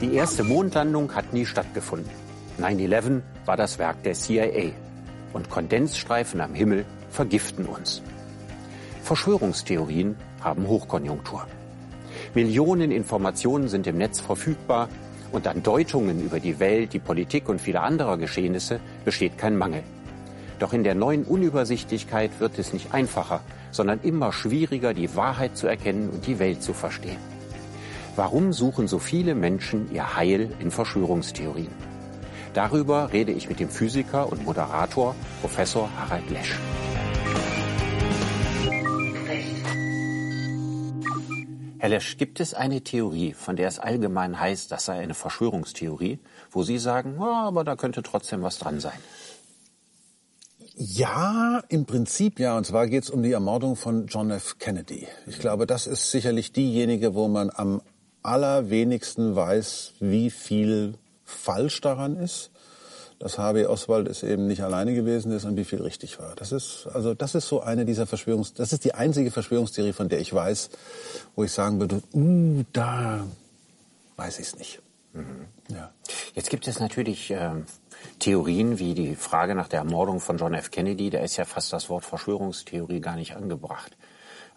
Die erste Mondlandung hat nie stattgefunden. 9-11 war das Werk der CIA. Und Kondensstreifen am Himmel vergiften uns. Verschwörungstheorien haben Hochkonjunktur. Millionen Informationen sind im Netz verfügbar und an Deutungen über die Welt, die Politik und viele andere Geschehnisse besteht kein Mangel. Doch in der neuen Unübersichtlichkeit wird es nicht einfacher, sondern immer schwieriger, die Wahrheit zu erkennen und die Welt zu verstehen. Warum suchen so viele Menschen ihr Heil in Verschwörungstheorien? Darüber rede ich mit dem Physiker und Moderator Professor Harald Lesch. Herr Lesch, gibt es eine Theorie, von der es allgemein heißt, das sei eine Verschwörungstheorie, wo Sie sagen, ja, aber da könnte trotzdem was dran sein? Ja, im Prinzip ja. Und zwar geht es um die Ermordung von John F. Kennedy. Ich glaube, das ist sicherlich diejenige, wo man am allerwenigsten weiß, wie viel falsch daran ist. Dass Harvey Oswald es eben nicht alleine gewesen ist und wie viel richtig war. Das ist, also, das ist so eine dieser Verschwörungs, das ist die einzige Verschwörungstheorie, von der ich weiß, wo ich sagen würde, uh, da weiß ich es nicht. Mhm. Ja. Jetzt gibt es natürlich äh, Theorien wie die Frage nach der Ermordung von John F. Kennedy. Da ist ja fast das Wort Verschwörungstheorie gar nicht angebracht.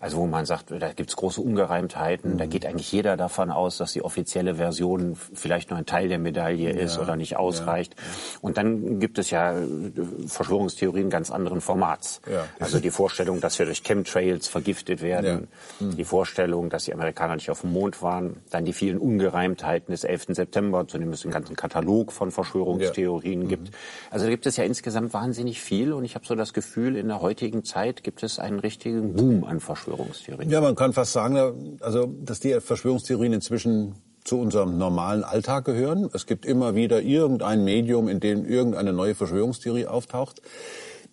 Also wo man sagt, da gibt's große Ungereimtheiten. Mhm. Da geht eigentlich jeder davon aus, dass die offizielle Version vielleicht nur ein Teil der Medaille ist ja, oder nicht ausreicht. Ja, ja. Und dann gibt es ja äh, Verschwörungstheorien ganz anderen Formats. Also die Vorstellung, dass wir durch Chemtrails vergiftet werden, mhm. die Vorstellung, dass die Amerikaner nicht auf dem Mond waren, dann die vielen Ungereimtheiten des 11. September, zu dem es einen ganzen Katalog von Verschwörungstheorien gibt. Mhm. Also da gibt es ja insgesamt wahnsinnig viel und ich habe so das Gefühl, in der heutigen Zeit gibt es einen richtigen Boom an Verschwörungstheorien. Verschwörungstheorien. Ja, man kann fast sagen, also, dass die Verschwörungstheorien inzwischen zu unserem normalen Alltag gehören. Es gibt immer wieder irgendein Medium, in dem irgendeine neue Verschwörungstheorie auftaucht.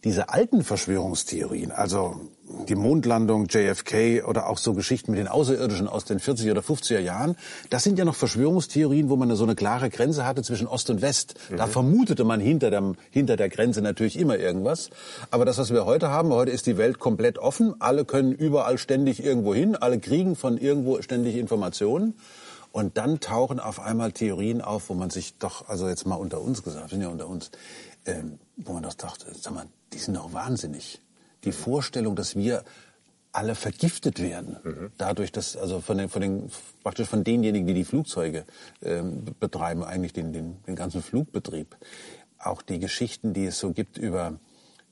Diese alten Verschwörungstheorien, also die Mondlandung, JFK oder auch so Geschichten mit den Außerirdischen aus den 40er oder 50er Jahren, das sind ja noch Verschwörungstheorien, wo man so eine klare Grenze hatte zwischen Ost und West. Mhm. Da vermutete man hinter, dem, hinter der Grenze natürlich immer irgendwas. Aber das, was wir heute haben, heute ist die Welt komplett offen. Alle können überall ständig irgendwo hin. Alle kriegen von irgendwo ständig Informationen. Und dann tauchen auf einmal Theorien auf, wo man sich doch, also jetzt mal unter uns gesagt, sind ja unter uns, ähm, wo man doch dachte, sag mal, die sind doch wahnsinnig die Vorstellung, dass wir alle vergiftet werden, mhm. dadurch, dass also von den, von den praktisch von denjenigen, die die Flugzeuge ähm, betreiben, eigentlich den, den, den ganzen Flugbetrieb, auch die Geschichten, die es so gibt über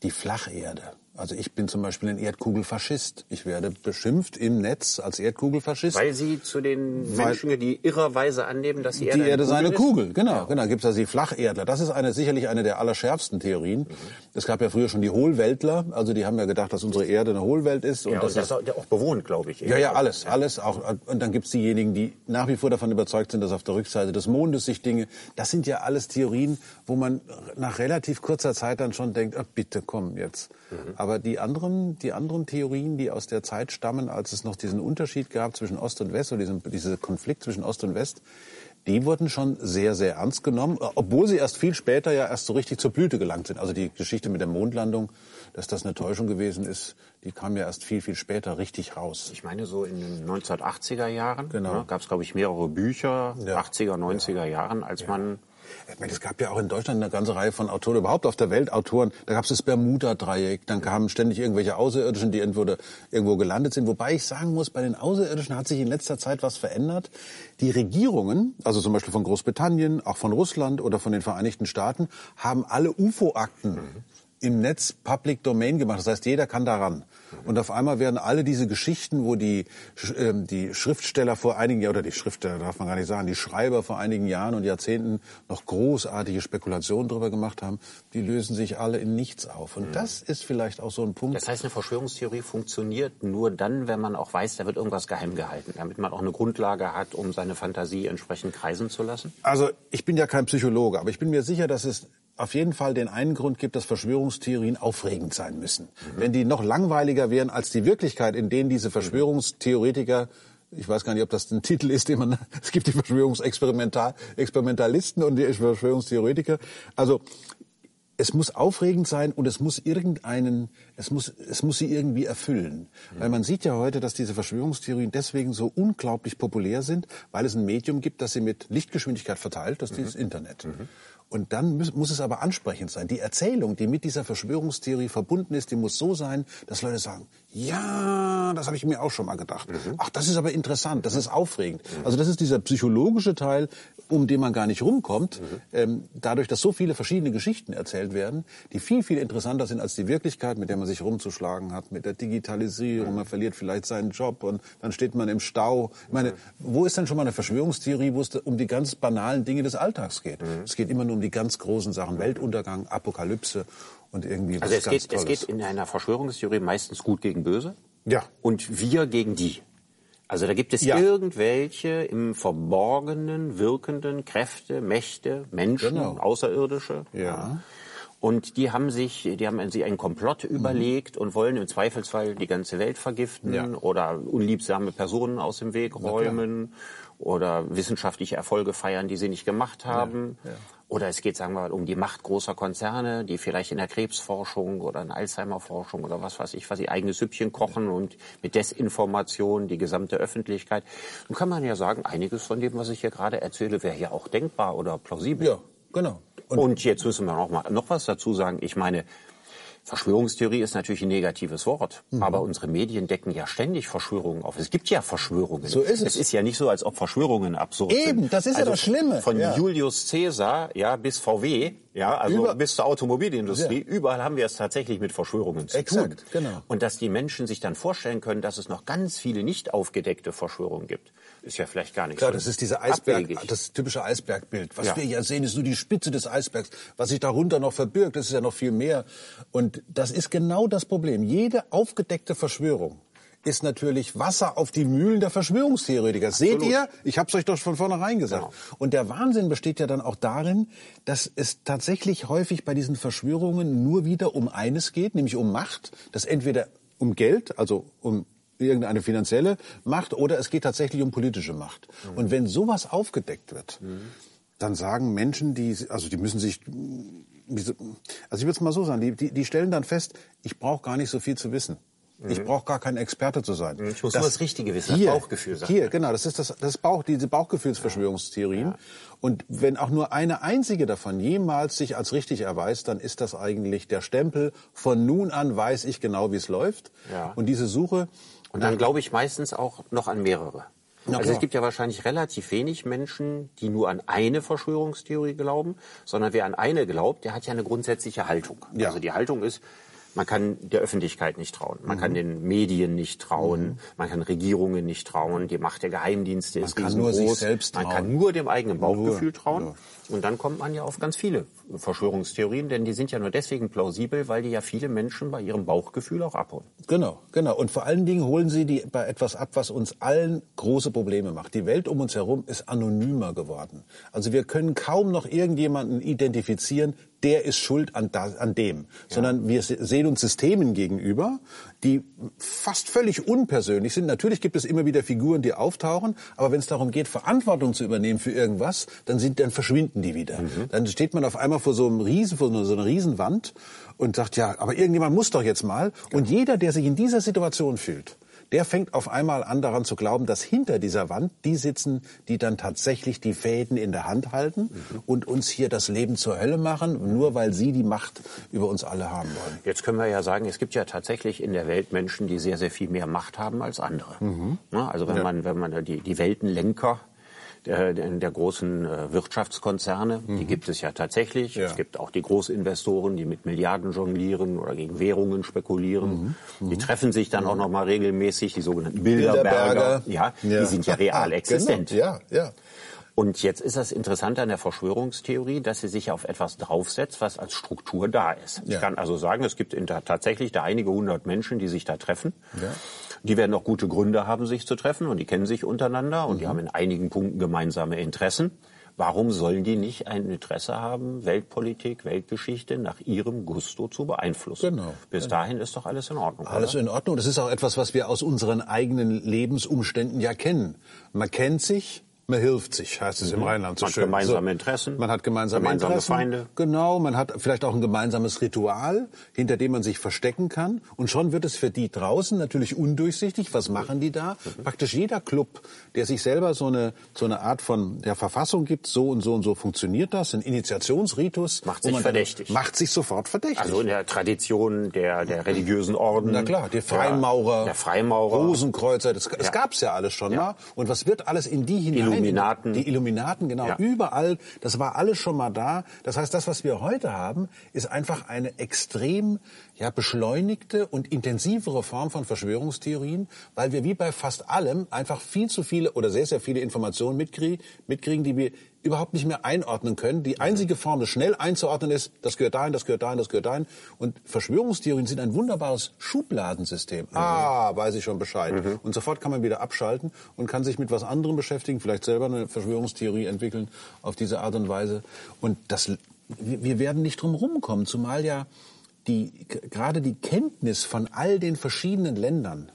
die Flacherde. Also ich bin zum Beispiel ein Erdkugelfaschist. Ich werde beschimpft im Netz als Erdkugelfaschist. Weil Sie zu den Menschen, die irrerweise annehmen, dass die Erde, die Erde eine Kugel sei eine Kugel. Genau, ja. genau. Gibt es also die Flacherdler. Das ist eine sicherlich eine der allerschärfsten Theorien. Mhm. Es gab ja früher schon die Hohlweltler. Also die haben ja gedacht, dass unsere Erde eine Hohlwelt ist. Und ja, das, und das ist auch bewohnt, glaube ich. Ja, ja, alles, alles. Auch, und dann gibt es diejenigen, die nach wie vor davon überzeugt sind, dass auf der Rückseite des Mondes sich Dinge. Das sind ja alles Theorien, wo man nach relativ kurzer Zeit dann schon denkt, oh, bitte komm jetzt. Mhm. Aber die anderen, die anderen Theorien, die aus der Zeit stammen, als es noch diesen Unterschied gab zwischen Ost und West oder diesen, diesen Konflikt zwischen Ost und West, die wurden schon sehr, sehr ernst genommen, obwohl sie erst viel später ja erst so richtig zur Blüte gelangt sind. Also die Geschichte mit der Mondlandung, dass das eine Täuschung gewesen ist, die kam ja erst viel, viel später richtig raus. Ich meine, so in den 1980er Jahren genau. ne, gab es, glaube ich, mehrere Bücher, ja. 80er, 90er ja. Jahren, als ja. man ich meine, es gab ja auch in Deutschland eine ganze Reihe von Autoren, überhaupt auf der Welt Autoren. Da gab es das Bermuda-Dreieck, dann kamen ständig irgendwelche Außerirdischen, die irgendwo, irgendwo gelandet sind. Wobei ich sagen muss, bei den Außerirdischen hat sich in letzter Zeit was verändert. Die Regierungen, also zum Beispiel von Großbritannien, auch von Russland oder von den Vereinigten Staaten, haben alle UFO-Akten mhm. Im Netz Public Domain gemacht. Das heißt, jeder kann daran. Und auf einmal werden alle diese Geschichten, wo die, äh, die Schriftsteller vor einigen Jahren, oder die Schriftsteller darf man gar nicht sagen, die Schreiber vor einigen Jahren und Jahrzehnten noch großartige Spekulationen darüber gemacht haben, die lösen sich alle in nichts auf. Und mhm. das ist vielleicht auch so ein Punkt. Das heißt, eine Verschwörungstheorie funktioniert nur dann, wenn man auch weiß, da wird irgendwas geheim gehalten, damit man auch eine Grundlage hat, um seine Fantasie entsprechend kreisen zu lassen? Also ich bin ja kein Psychologe, aber ich bin mir sicher, dass es auf jeden Fall den einen Grund gibt, dass Verschwörungstheorien aufregend sein müssen. Mhm. Wenn die noch langweiliger wären als die Wirklichkeit, in denen diese Verschwörungstheoretiker ich weiß gar nicht, ob das ein Titel ist, den man, es gibt die Verschwörungsexperimentalisten und die Verschwörungstheoretiker. Also es muss aufregend sein und es muss irgendeinen, es muss, es muss sie irgendwie erfüllen. Mhm. Weil man sieht ja heute, dass diese Verschwörungstheorien deswegen so unglaublich populär sind, weil es ein Medium gibt, das sie mit Lichtgeschwindigkeit verteilt, das ist mhm. dieses Internet. Mhm. Und dann muss, muss, es aber ansprechend sein. Die Erzählung, die mit dieser Verschwörungstheorie verbunden ist, die muss so sein, dass Leute sagen, ja, das habe ich mir auch schon mal gedacht. Mhm. Ach, das ist aber interessant, das ist aufregend. Mhm. Also das ist dieser psychologische Teil, um den man gar nicht rumkommt, mhm. ähm, dadurch, dass so viele verschiedene Geschichten erzählt werden, die viel, viel interessanter sind als die Wirklichkeit, mit der man sich rumzuschlagen hat, mit der Digitalisierung, man verliert vielleicht seinen Job und dann steht man im Stau. Ich meine, wo ist denn schon mal eine Verschwörungstheorie, wo es um die ganz banalen Dinge des Alltags geht? Es geht immer nur um die ganz großen Sachen, Weltuntergang, Apokalypse und irgendwie was Also es ganz geht, es Tolles. geht in einer Verschwörungstheorie meistens gut gegen böse. Ja. Und wir gegen die. Also da gibt es Ja. irgendwelche im Verborgenen wirkenden Kräfte, Mächte, Menschen, Genau. Außerirdische. Ja. Und die haben sich, die haben sich einen Komplott überlegt und wollen im Zweifelsfall die ganze Welt vergiften Mhm. Ja. oder unliebsame Personen aus dem Weg räumen oder wissenschaftliche Erfolge feiern, die sie nicht gemacht haben. ja. Oder es geht, sagen wir mal, um die Macht großer Konzerne, die vielleicht in der Krebsforschung oder in Alzheimer-Forschung oder was weiß ich, was sie eigenes Süppchen kochen und mit Desinformation die gesamte Öffentlichkeit. Nun kann man ja sagen, einiges von dem, was ich hier gerade erzähle, wäre ja auch denkbar oder plausibel. Ja, genau. Und, jetzt müssen wir noch mal noch was dazu sagen. Ich meine, Verschwörungstheorie ist natürlich ein negatives Wort, Mhm. aber unsere Medien decken ja ständig Verschwörungen auf. Es gibt ja Verschwörungen. So ist es. Es ist ja nicht so, als ob Verschwörungen absurd sind. Eben, das ist ja das Schlimme. Von Ja. Julius Caesar, ja, bis VW, ja, also Über- bis zur Automobilindustrie, Ja. überall haben wir es tatsächlich mit Verschwörungen zu Exakt, tun. genau. Und dass die Menschen sich dann vorstellen können, dass es noch ganz viele nicht aufgedeckte Verschwörungen gibt, ist ja vielleicht gar nicht Klar, so das ist dieser Eisberg, abwegig. das typische Eisbergbild. Was Ja. wir ja sehen, ist nur die Spitze des Eisbergs. Was sich darunter noch verbirgt, das ist ja noch viel mehr. Und das ist genau das Problem. Jede aufgedeckte Verschwörung ist natürlich Wasser auf die Mühlen der Verschwörungstheoretiker. Seht ihr? Ich habe es euch doch von vornherein gesagt. Genau. Und der Wahnsinn besteht ja dann auch darin, dass es tatsächlich häufig bei diesen Verschwörungen nur wieder um eines geht, nämlich um Macht. Das entweder um Geld, also um irgendeine finanzielle Macht, oder es geht tatsächlich um politische Macht. Und wenn sowas aufgedeckt wird, dann sagen Menschen, die, also die müssen sich, also ich würde es mal so sagen, die, die, die stellen dann fest, ich brauche gar nicht so viel zu wissen. Ich brauche gar kein Experte zu sein. Ich muss nur das Richtige wissen, das hier, Bauchgefühl sagt Hier, genau, das ist das, das Bauch, diese Bauchgefühlsverschwörungstheorien. Und wenn auch nur eine einzige davon jemals sich als richtig erweist, dann ist das eigentlich der Stempel. Von nun an weiß ich genau, wie es läuft. Ja. Und diese Suche, Und dann glaube ich meistens auch noch an mehrere. Na also es gibt ja wahrscheinlich relativ wenig Menschen, die nur an eine Verschwörungstheorie glauben, sondern wer an eine glaubt, der hat ja eine grundsätzliche Haltung. Ja. Also die Haltung ist, man kann der Öffentlichkeit nicht trauen, man Mhm. kann den Medien nicht trauen, man kann Regierungen nicht trauen, die Macht der Geheimdienste ist kann nur sich riesengroß, selbst man trauen. kann nur dem eigenen Bauchgefühl Nur, trauen. ja. Und dann kommt man ja auf ganz viele Verschwörungstheorien, denn die sind ja nur deswegen plausibel, weil die ja viele Menschen bei ihrem Bauchgefühl auch abholen. Genau, genau. Und vor allen Dingen holen sie die bei etwas ab, was uns allen große Probleme macht. Die Welt um uns herum ist anonymer geworden. Also wir können kaum noch irgendjemanden identifizieren, der ist schuld an, da, an dem. Sondern wir se- sehen uns Systemen gegenüber, die fast völlig unpersönlich sind. Natürlich gibt es immer wieder Figuren, die auftauchen, aber wenn es darum geht, Verantwortung zu übernehmen für irgendwas, dann, sind, dann verschwinden die wieder. Dann steht man auf einmal vor so einem Riesen, vor so einer Riesenwand und sagt, ja, aber irgendjemand muss doch jetzt mal. Und jeder, der sich in dieser Situation fühlt, der fängt auf einmal an daran zu glauben, dass hinter dieser Wand die sitzen, die dann tatsächlich die Fäden in der Hand halten und uns hier das Leben zur Hölle machen, nur weil sie die Macht über uns alle haben wollen. Jetzt können wir ja sagen, es gibt ja tatsächlich in der Welt Menschen, die sehr, sehr viel mehr Macht haben als andere. Ne? Also wenn man, wenn man die, die Weltenlenker der, der großen äh, Wirtschaftskonzerne, die gibt es ja tatsächlich. Ja. Es gibt auch die Großinvestoren, die mit Milliarden jonglieren oder gegen Währungen spekulieren. Die treffen sich dann auch noch mal regelmäßig, die sogenannten Bilderberger. Ja, die sind ja real existent. Genau. Ja, ja. Und jetzt ist das Interessante an der Verschwörungstheorie, dass sie sich auf etwas draufsetzt, was als Struktur da ist. Ich Ja. kann also sagen, es gibt in tatsächlich da einige hundert Menschen, die sich da treffen. Ja. Die werden auch gute Gründe haben, sich zu treffen und die kennen sich untereinander und die Mhm. haben in einigen Punkten gemeinsame Interessen. Warum sollen die nicht ein Interesse haben, Weltpolitik, Weltgeschichte nach ihrem Gusto zu beeinflussen? Genau. Bis dahin ist doch alles in Ordnung. Alles oder? in Ordnung. Das ist auch etwas, was wir aus unseren eigenen Lebensumständen ja kennen. Man kennt sich, man hilft sich, heißt es im Rheinland so Man hat schön. gemeinsame so. Interessen, Man hat gemeinsame, gemeinsame Interessen. Feinde. Genau, man hat vielleicht auch ein gemeinsames Ritual, hinter dem man sich verstecken kann. Und schon wird es für die draußen natürlich undurchsichtig. Was machen die da? Mhm. Praktisch jeder Club, der sich selber so eine, so eine Art von der Verfassung gibt, so und so und so funktioniert das, ein Initiationsritus. Macht sich man verdächtig. Macht sich sofort verdächtig. Also in der Tradition der, der religiösen Orden. Na klar, die Freimaurer, Der, der Freimaurer. Rosenkreuzer, das, das Ja. gab's ja alles schon Ja. mal. Und was wird alles in die hinein? Illuminaten. Die Illuminaten, genau. Ja. Überall, das war alles schon mal da. Das heißt, das, was wir heute haben, ist einfach eine extrem ja, beschleunigte und intensivere Form von Verschwörungstheorien, weil wir wie bei fast allem einfach viel zu viele oder sehr, sehr viele Informationen mitkriegen, mitkriegen die wir überhaupt nicht mehr einordnen können. Die einzige Form, das schnell einzuordnen ist, das gehört dahin, das gehört dahin, das gehört dahin. Und Verschwörungstheorien sind ein wunderbares Schubladensystem. Ah, weiß ich schon Bescheid. Und sofort kann man wieder abschalten und kann sich mit was anderem beschäftigen, vielleicht selber eine Verschwörungstheorie entwickeln auf diese Art und Weise. Und das, wir wir werden nicht drum rumkommen, zumal ja die, gerade die Kenntnis von all den verschiedenen Ländern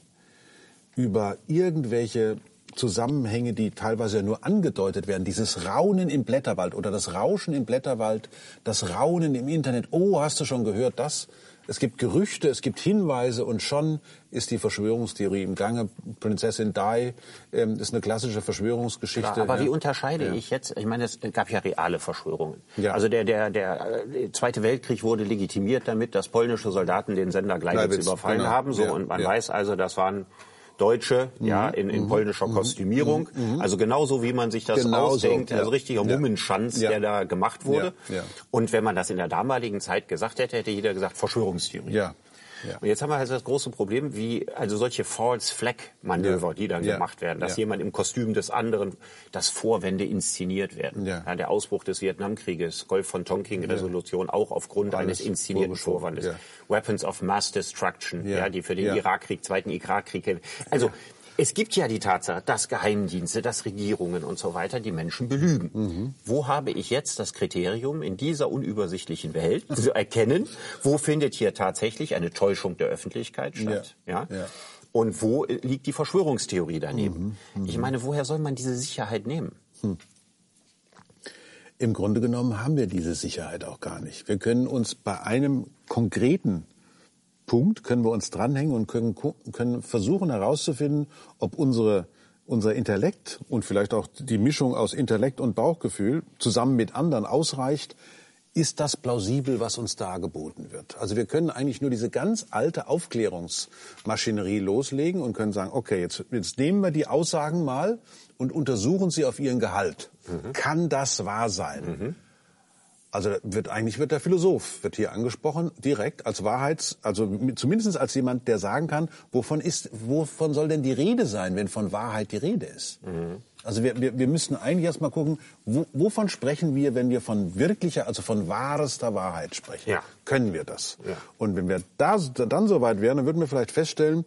über irgendwelche Zusammenhänge, die teilweise ja nur angedeutet werden. Dieses Raunen im Blätterwald oder das Rauschen im Blätterwald, das Raunen im Internet. Oh, hast du schon gehört das? Es gibt Gerüchte, es gibt Hinweise und schon ist die Verschwörungstheorie im Gange. Prinzessin Di ähm, ist eine klassische Verschwörungsgeschichte. Klar, aber ja. wie unterscheide Ja. ich jetzt? Ich meine, es gab ja reale Verschwörungen. Ja. Also der, der, der äh, Zweite Weltkrieg wurde legitimiert damit, dass polnische Soldaten den Sender Gleiwitz Gleiwitz, überfallen genau. haben. So, und man weiß also, das waren Deutsche, ja, in, in polnischer Kostümierung. Also genauso wie man sich das Genau so, ausdenkt, ja. also richtiger Ja. Mummenschanz, Ja. der da gemacht wurde. Ja. Und wenn man das in der damaligen Zeit gesagt hätte, hätte jeder gesagt, Verschwörungstheorie. Ja. Ja. Und jetzt haben wir also das große Problem, wie also solche False Flag Manöver, Ja. die dann Ja. gemacht werden, dass Ja. jemand im Kostüm des anderen, dass Vorwände inszeniert werden. Ja. der Ausbruch des Vietnamkrieges, Golf von Tonkin Resolution auch aufgrund Alles eines inszenierten Vorwandes. ja. Weapons of Mass Destruction, ja, Ja. die für den Ja. Irakkrieg, zweiten Irakkrieg. Also es gibt ja die Tatsache, dass Geheimdienste, dass Regierungen und so weiter die Menschen belügen. Mhm. Wo habe ich jetzt das Kriterium in dieser unübersichtlichen Welt zu erkennen, wo findet hier tatsächlich eine Täuschung der Öffentlichkeit statt? Ja. Ja. Ja. Und wo liegt die Verschwörungstheorie daneben? Mhm. Ich meine, woher soll man diese Sicherheit nehmen? Im Grunde genommen haben wir diese Sicherheit auch gar nicht. Wir können uns bei einem konkreten Punkt können wir uns dranhängen und können, können versuchen herauszufinden, ob unsere, unser Intellekt und vielleicht auch die Mischung aus Intellekt und Bauchgefühl zusammen mit anderen ausreicht. Ist das plausibel, was uns da geboten wird? Also wir können eigentlich nur diese ganz alte Aufklärungsmaschinerie loslegen und können sagen, okay, jetzt, jetzt nehmen wir die Aussagen mal und untersuchen sie auf ihren Gehalt. Kann das wahr sein? Also wird eigentlich wird der Philosoph wird hier angesprochen direkt als Wahrheits, also zumindest als jemand, der sagen kann, wovon ist, wovon soll denn die Rede sein, wenn von Wahrheit die Rede ist? Also wir, wir, wir müssen eigentlich erstmal gucken, wo, wovon sprechen wir, wenn wir von wirklicher, also von wahrester Wahrheit sprechen? Ja. Können wir das? Ja. Und wenn wir da, dann so weit wären, dann würden wir vielleicht feststellen,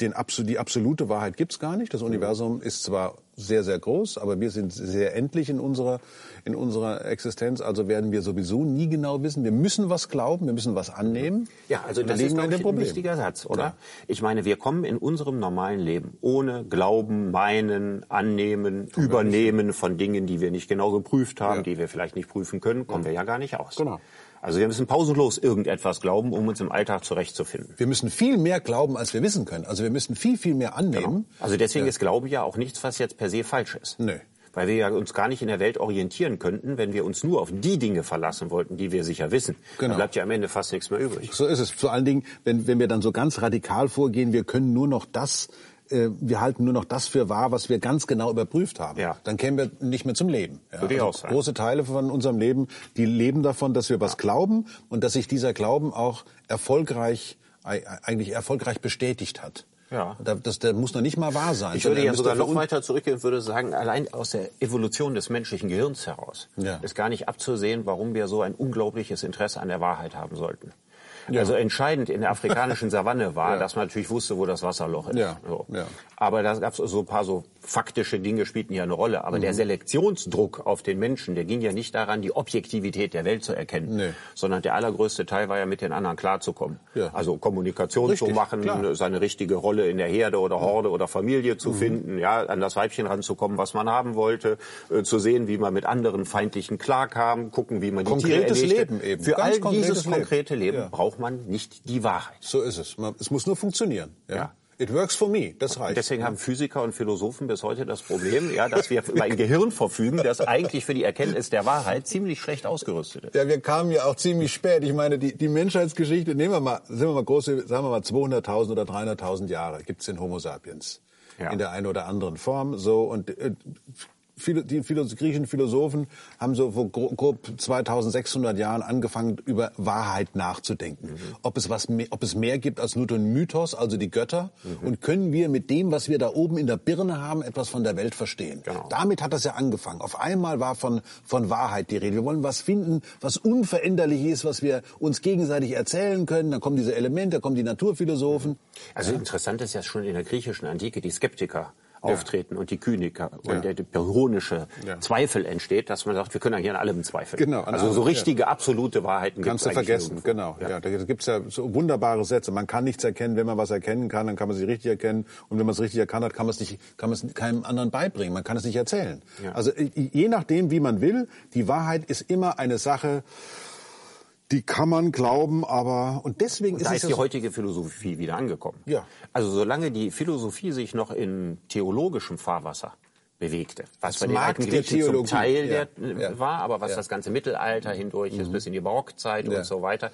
den, die absolute Wahrheit gibt's gar nicht. Das Universum ist zwar sehr, sehr groß, aber wir sind sehr endlich in unserer, in unserer Existenz. Also werden wir sowieso nie genau wissen. Wir müssen was glauben, wir müssen was annehmen. Ja, also das ist, ich, ein wichtiger Satz, oder? Klar. Ich meine, wir kommen in unserem normalen Leben ohne Glauben, Meinen, Annehmen, Übernehmen von Dingen, die wir nicht genau geprüft haben, Ja. die wir vielleicht nicht prüfen können, kommen wir ja gar nicht aus. Genau. Also wir müssen pausenlos irgendetwas glauben, um uns im Alltag zurechtzufinden. Wir müssen viel mehr glauben, als wir wissen können. Also wir müssen viel, viel mehr annehmen. Also deswegen ist Glaube ja auch nichts, was jetzt per se falsch ist. Nö. Weil wir ja uns gar nicht in der Welt orientieren könnten, wenn wir uns nur auf die Dinge verlassen wollten, die wir sicher wissen. Genau. Dann bleibt ja am Ende fast nichts mehr übrig. So ist es. Vor allen Dingen, wenn, wenn wir dann so ganz radikal vorgehen, wir können nur noch das, äh, wir halten nur noch das für wahr, was wir ganz genau überprüft haben. Ja. Dann kämen wir nicht mehr zum Leben. Ja, Würde ich also auch sagen. Große Teile von unserem Leben, die leben davon, dass wir was glauben und dass sich dieser Glauben auch erfolgreich, ei- eigentlich erfolgreich bestätigt hat. Ja. Da- Das, der muss noch nicht mal wahr sein. Ich würde ja sogar noch weiter zurückgehen und würde sagen, allein aus der Evolution des menschlichen Gehirns heraus Ja. ist gar nicht abzusehen, warum wir so ein unglaubliches Interesse an der Wahrheit haben sollten. Ja. Also entscheidend in der afrikanischen Savanne war, Ja. dass man natürlich wusste, wo das Wasserloch ist. Ja. So. Aber da gab es so ein paar so faktische Dinge spielten ja eine Rolle, aber mhm. der Selektionsdruck auf den Menschen, der ging ja nicht daran, die Objektivität der Welt zu erkennen, nee. sondern der allergrößte Teil war ja mit den anderen klarzukommen. Ja. Also Kommunikation Richtig, zu machen, klar. seine richtige Rolle in der Herde oder Horde oder Familie zu mhm. finden, ja, an das Weibchen ranzukommen, was man haben wollte, äh, zu sehen, wie man mit anderen Feindlichen klarkam, gucken, wie man die konkretes Tiere Leben eben. Für Ganz all dieses konkrete Leben, Leben ja. braucht man nicht die Wahrheit. So ist es. Es muss nur funktionieren. ja. ja. It works for me, das reicht. Deswegen haben Physiker und Philosophen bis heute das Problem, ja, dass wir über ein Gehirn verfügen, das eigentlich für die Erkenntnis der Wahrheit ziemlich schlecht ausgerüstet ist. Ja, wir kamen ja auch ziemlich spät. Ich meine, die, die Menschheitsgeschichte, nehmen wir mal, sind wir mal groß, sagen wir mal 200.000 oder 300.000 Jahre gibt's den Homo sapiens. Ja. In der einen oder anderen Form, so, und äh, die griechischen Philosophen haben so vor grob 2600 Jahren angefangen, über Wahrheit nachzudenken. Mhm. Ob es was mehr, ob es mehr gibt als nur den Mythos, also die Götter, mhm. und können wir mit dem, was wir da oben in der Birne haben, etwas von der Welt verstehen. Genau. Damit hat das ja angefangen. Auf einmal war von, von Wahrheit die Rede. Wir wollen was finden, was unveränderlich ist, was wir uns gegenseitig erzählen können. Dann kommen diese Elemente, dann kommen die Naturphilosophen. Also interessant ist ja schon in der griechischen Antike die Skeptiker auftreten und die Kyniker und der pyrrhonische Zweifel entsteht, dass man sagt, wir können ja hier an allem zweifeln. Genau. Also so richtige, absolute Wahrheiten Kannst du vergessen, genau. Ja. da gibt's ja so wunderbare Sätze. Man kann nichts erkennen, wenn man was erkennen kann, dann kann man sie richtig erkennen. Und wenn man es richtig erkannt hat, kann man es nicht, kann man es keinem anderen beibringen. Man kann es nicht erzählen. Also je nachdem, wie man will, die Wahrheit ist immer eine Sache, die kann man glauben, aber und deswegen und ist da ist die heutige Philosophie wieder angekommen. Ja. Also solange die Philosophie sich noch in theologischem Fahrwasser bewegte, was bei den Griechen zum Teil ja. der, ja. war, aber was ja. das ganze Mittelalter hindurch mhm. ist bis in die Barockzeit und so weiter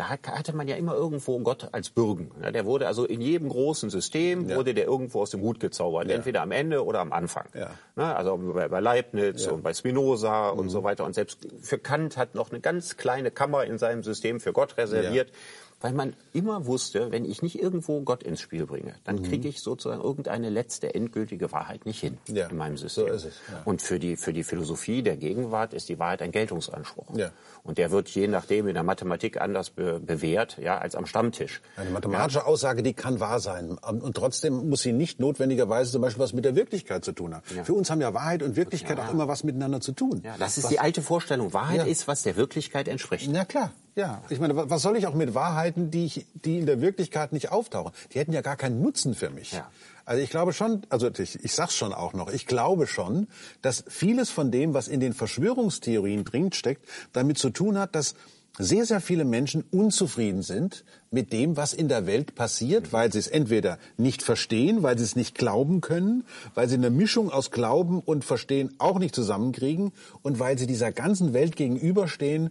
da hatte man ja immer irgendwo Gott als Bürgen. Der wurde also in jedem großen System wurde der irgendwo aus dem Hut gezaubert, entweder am Ende oder am Anfang. Ja. Also bei, Leibniz und bei Spinoza mhm. und so weiter. Und selbst für Kant hat noch eine ganz kleine Kammer in seinem System für Gott reserviert weil man immer wusste, wenn ich nicht irgendwo Gott ins Spiel bringe, dann mhm. kriege ich sozusagen irgendeine letzte endgültige Wahrheit nicht hin ja. in meinem System. So ist es, ja. Und für die, für die Philosophie der Gegenwart ist die Wahrheit ein Geltungsanspruch. Ja. Und der wird je nachdem in der Mathematik anders be bewährt, ja, als am Stammtisch. Eine mathematische Aussage, die kann wahr sein. Und trotzdem muss sie nicht notwendigerweise zum Beispiel was mit der Wirklichkeit zu tun haben. Für uns haben ja Wahrheit und Wirklichkeit auch immer was miteinander zu tun. Ja, das ist was, die alte Vorstellung. Wahrheit ist, was der Wirklichkeit entspricht. Na klar. Ja, ich meine, was soll ich auch mit Wahrheiten, die, ich, die in der Wirklichkeit nicht auftauchen? Die hätten ja gar keinen Nutzen für mich. Ja. Also ich glaube schon, also ich, ich sag's schon auch noch, ich glaube schon, dass vieles von dem, was in den Verschwörungstheorien drin steckt, damit zu tun hat, dass sehr, sehr viele Menschen unzufrieden sind mit dem, was in der Welt passiert, weil sie es entweder nicht verstehen, weil sie es nicht glauben können, weil sie eine Mischung aus Glauben und Verstehen auch nicht zusammenkriegen und weil sie dieser ganzen Welt gegenüberstehen,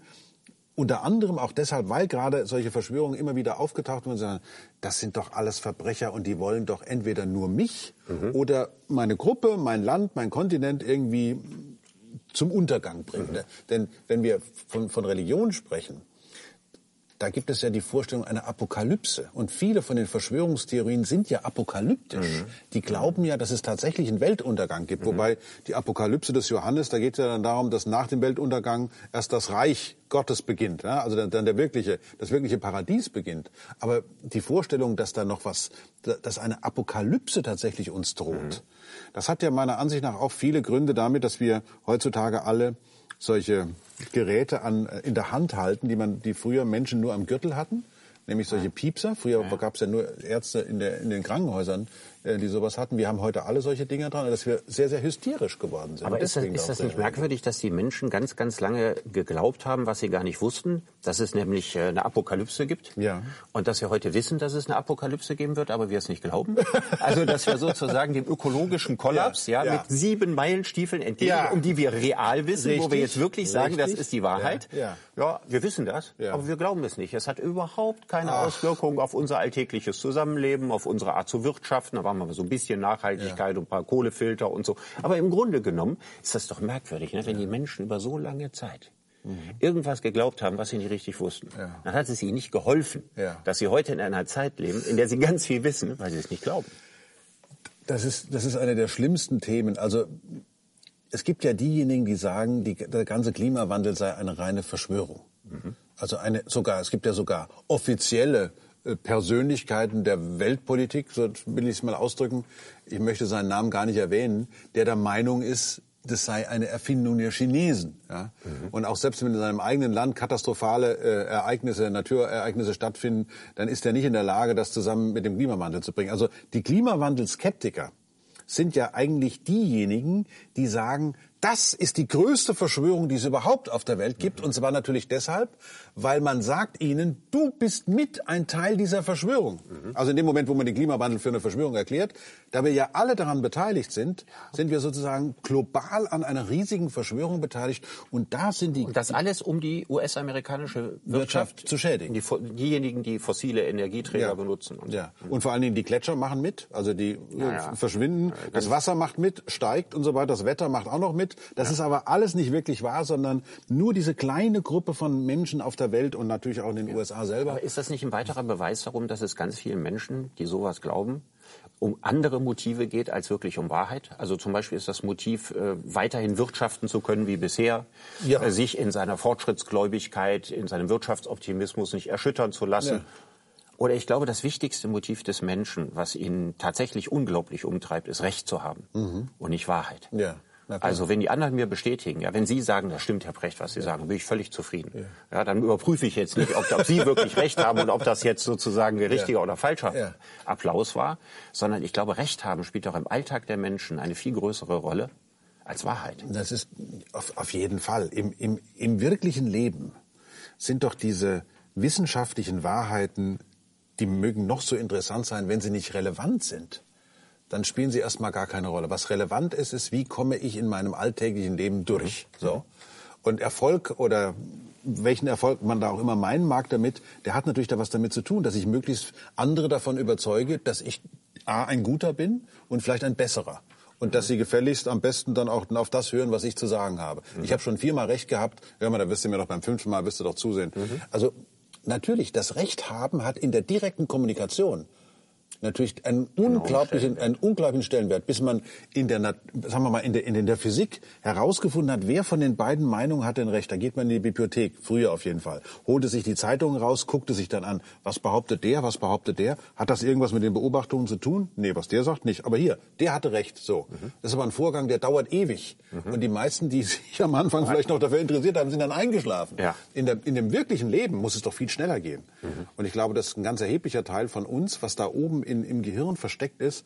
unter anderem auch deshalb, weil gerade solche Verschwörungen immer wieder aufgetaucht sind und sagen, das sind doch alles Verbrecher und die wollen doch entweder nur mich mhm. oder meine Gruppe, mein Land, mein Kontinent irgendwie zum Untergang bringen. Mhm. Denn wenn wir von, von Religion sprechen, da gibt es ja die Vorstellung einer Apokalypse. Und viele von den Verschwörungstheorien sind ja apokalyptisch. Mhm. Die glauben ja, dass es tatsächlich einen Weltuntergang gibt. Mhm. Wobei die Apokalypse des Johannes, da geht es ja dann darum, dass nach dem Weltuntergang erst das Reich Gottes beginnt. Ja? Also dann, dann der wirkliche, das wirkliche Paradies beginnt. Aber die Vorstellung, dass da noch was, dass eine Apokalypse tatsächlich uns droht, mhm. das hat ja meiner Ansicht nach auch viele Gründe damit, dass wir heutzutage alle solche Geräte an, äh, in der Hand halten, die man, die früher Menschen nur am Gürtel hatten, nämlich solche Piepser. Früher ja. gab es ja nur Ärzte in, der, in den Krankenhäusern, die sowas hatten. Wir haben heute alle solche Dinger dran, dass wir sehr, sehr hysterisch geworden sind. Aber ist das, ist das nicht merkwürdig, dass die Menschen ganz, ganz lange geglaubt haben, was sie gar nicht wussten, dass es nämlich äh, eine Apokalypse gibt? Ja. Und dass wir heute wissen, dass es eine Apokalypse geben wird, aber wir es nicht glauben? Also, dass wir sozusagen dem ökologischen Kollaps, ja, ja, ja. mit sieben Meilenstiefeln entgegen, ja. um die wir real wissen, Richtig. wo wir jetzt wirklich sagen, Richtig. das ist die Wahrheit. Ja, ja. wir wissen das, aber wir glauben es nicht. Es hat überhaupt keine Ach. Auswirkungen auf unser alltägliches Zusammenleben, auf unsere Art zu wirtschaften waren wir so ein bisschen Nachhaltigkeit ja. und ein paar Kohlefilter und so. Aber im Grunde genommen ist das doch merkwürdig, ne? wenn die Menschen über so lange Zeit mhm. irgendwas geglaubt haben, was sie nicht richtig wussten. Ja. Dann hat es ihnen nicht geholfen, ja. dass sie heute in einer Zeit leben, in der sie ganz viel wissen, weil sie es nicht glauben. Das ist, das ist eine der schlimmsten Themen. Also es gibt ja diejenigen, die sagen, die, der ganze Klimawandel sei eine reine Verschwörung. Mhm. Also eine sogar, es gibt ja sogar offizielle Persönlichkeiten der Weltpolitik, so will ich es mal ausdrücken, ich möchte seinen Namen gar nicht erwähnen, der der Meinung ist, das sei eine Erfindung der Chinesen. Ja? Mhm. Und auch selbst wenn in seinem eigenen Land katastrophale äh, Ereignisse, Naturereignisse stattfinden, dann ist er nicht in der Lage, das zusammen mit dem Klimawandel zu bringen. Also die Klimawandelskeptiker sind ja eigentlich diejenigen, die sagen, das ist die größte Verschwörung, die es überhaupt auf der Welt gibt. Und zwar natürlich deshalb, weil man sagt ihnen, du bist mit ein Teil dieser Verschwörung. Also in dem Moment, wo man den Klimawandel für eine Verschwörung erklärt, da wir ja alle daran beteiligt sind, sind wir sozusagen global an einer riesigen Verschwörung beteiligt. Und da sind die... Und das alles, um die US-amerikanische Wirtschaft, Wirtschaft, zu schädigen. Die, diejenigen, die fossile Energieträger ja. benutzen. Und, ja. und vor allen Dingen die Gletscher machen mit. Also die ja, verschwinden. Das Wasser macht mit, steigt und so weiter. Das Wetter macht auch noch mit. Das ja. ist aber alles nicht wirklich wahr, sondern nur diese kleine Gruppe von Menschen auf der Welt und natürlich auch in den ja. USA selber. Aber ist das nicht ein weiterer Beweis darum, dass es ganz vielen Menschen, die sowas glauben, um andere Motive geht als wirklich um Wahrheit. Also zum Beispiel ist das Motiv, äh, weiterhin wirtschaften zu können wie bisher, ja. äh, sich in seiner Fortschrittsgläubigkeit, in seinem Wirtschaftsoptimismus nicht erschüttern zu lassen. Ja. Oder ich glaube, das wichtigste Motiv des Menschen, was ihn tatsächlich unglaublich umtreibt, ist Recht zu haben mhm. und nicht Wahrheit. Ja. Also wenn die anderen mir bestätigen, ja, wenn Sie sagen, das stimmt, Herr Brecht, was Sie ja. sagen, bin ich völlig zufrieden. Ja. ja. dann überprüfe ich jetzt nicht, ob, ob Sie wirklich Recht haben und ob das jetzt sozusagen ein richtiger ja. oder falscher Applaus war, sondern ich glaube, Recht haben spielt auch im Alltag der Menschen eine viel größere Rolle als Wahrheit. Das ist auf, auf jeden Fall. Im, im, Im wirklichen Leben sind doch diese wissenschaftlichen Wahrheiten, die mögen noch so interessant sein, wenn sie nicht relevant sind dann spielen sie erstmal gar keine Rolle. Was relevant ist, ist, wie komme ich in meinem alltäglichen Leben durch. Mhm. So. Und Erfolg oder welchen Erfolg man da auch immer meinen mag damit, der hat natürlich da was damit zu tun, dass ich möglichst andere davon überzeuge, dass ich A, ein guter bin und vielleicht ein besserer. Und dass sie gefälligst am besten dann auch auf das hören, was ich zu sagen habe. Mhm. Ich habe schon viermal recht gehabt. Hör mal, da wirst du mir doch beim fünften Mal wirst du doch zusehen. Mhm. Also natürlich, das Recht haben hat in der direkten Kommunikation natürlich einen genau, unglaublichen, einen unglaublichen Stellenwert, bis man in der, sagen wir mal, in der, in der Physik herausgefunden hat, wer von den beiden Meinungen hat denn recht. Da geht man in die Bibliothek, früher auf jeden Fall, holte sich die Zeitungen raus, guckte sich dann an, was behauptet der, was behauptet der, hat das irgendwas mit den Beobachtungen zu tun? Nee, was der sagt, nicht. Aber hier, der hatte recht, so. Mhm. Das ist aber ein Vorgang, der dauert ewig. Mhm. Und die meisten, die sich am Anfang vielleicht noch dafür interessiert haben, sind dann eingeschlafen. Ja. In, der, in dem wirklichen Leben muss es doch viel schneller gehen. Mhm. Und ich glaube, das ist ein ganz erheblicher Teil von uns, was da oben in, im Gehirn versteckt ist,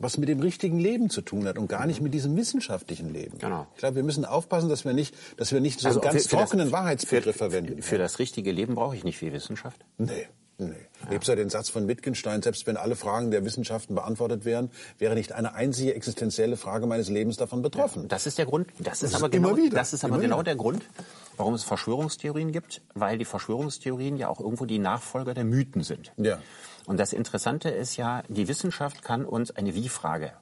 was mit dem richtigen Leben zu tun hat und gar nicht mit diesem wissenschaftlichen Leben. Genau. Ich glaube, wir müssen aufpassen, dass wir nicht, dass wir nicht so also einen ganz für, für trockenen das, Wahrheitsbegriff für, verwenden. Für das richtige Leben brauche ich nicht viel Wissenschaft. Nee. Nee. Ja. Gibt ja den Satz von Wittgenstein, selbst wenn alle Fragen der Wissenschaften beantwortet wären, wäre nicht eine einzige existenzielle Frage meines Lebens davon betroffen. Ja, das ist der Grund, das ist das aber ist genau, das ist aber genau wieder. der Grund, warum es Verschwörungstheorien gibt, weil die Verschwörungstheorien ja auch irgendwo die Nachfolger der Mythen sind. Ja. Und das Interessante ist ja, die Wissenschaft kann uns eine Wie-Frage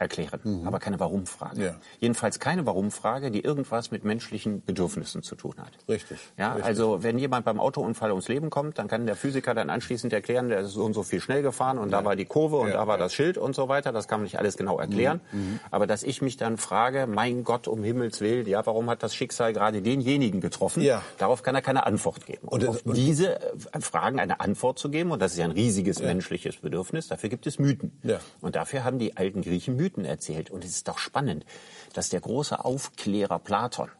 erklären, mhm. aber keine Warum-Frage. Ja. Jedenfalls keine Warum-Frage, die irgendwas mit menschlichen Bedürfnissen zu tun hat. Richtig. Ja, Richtig. also wenn jemand beim Autounfall ums Leben kommt, dann kann der Physiker dann anschließend erklären, der ist so und so viel schnell gefahren und ja. da war die Kurve und ja. da war das Schild und so weiter. Das kann man nicht alles genau erklären. Mhm. mhm. Aber dass ich mich dann frage, mein Gott, um Himmels Willen, ja, warum hat das Schicksal gerade denjenigen getroffen? Ja. Darauf kann er keine Antwort geben. Und, und auf diese äh, Fragen eine Antwort zu geben, und das ist ja ein riesiges menschliches Bedürfnis, dafür gibt es Mythen. Ja. Und dafür haben die alten Griechen Mythen Mythen erzählt. Und es ist doch spannend, dass der große Aufklärer Platon,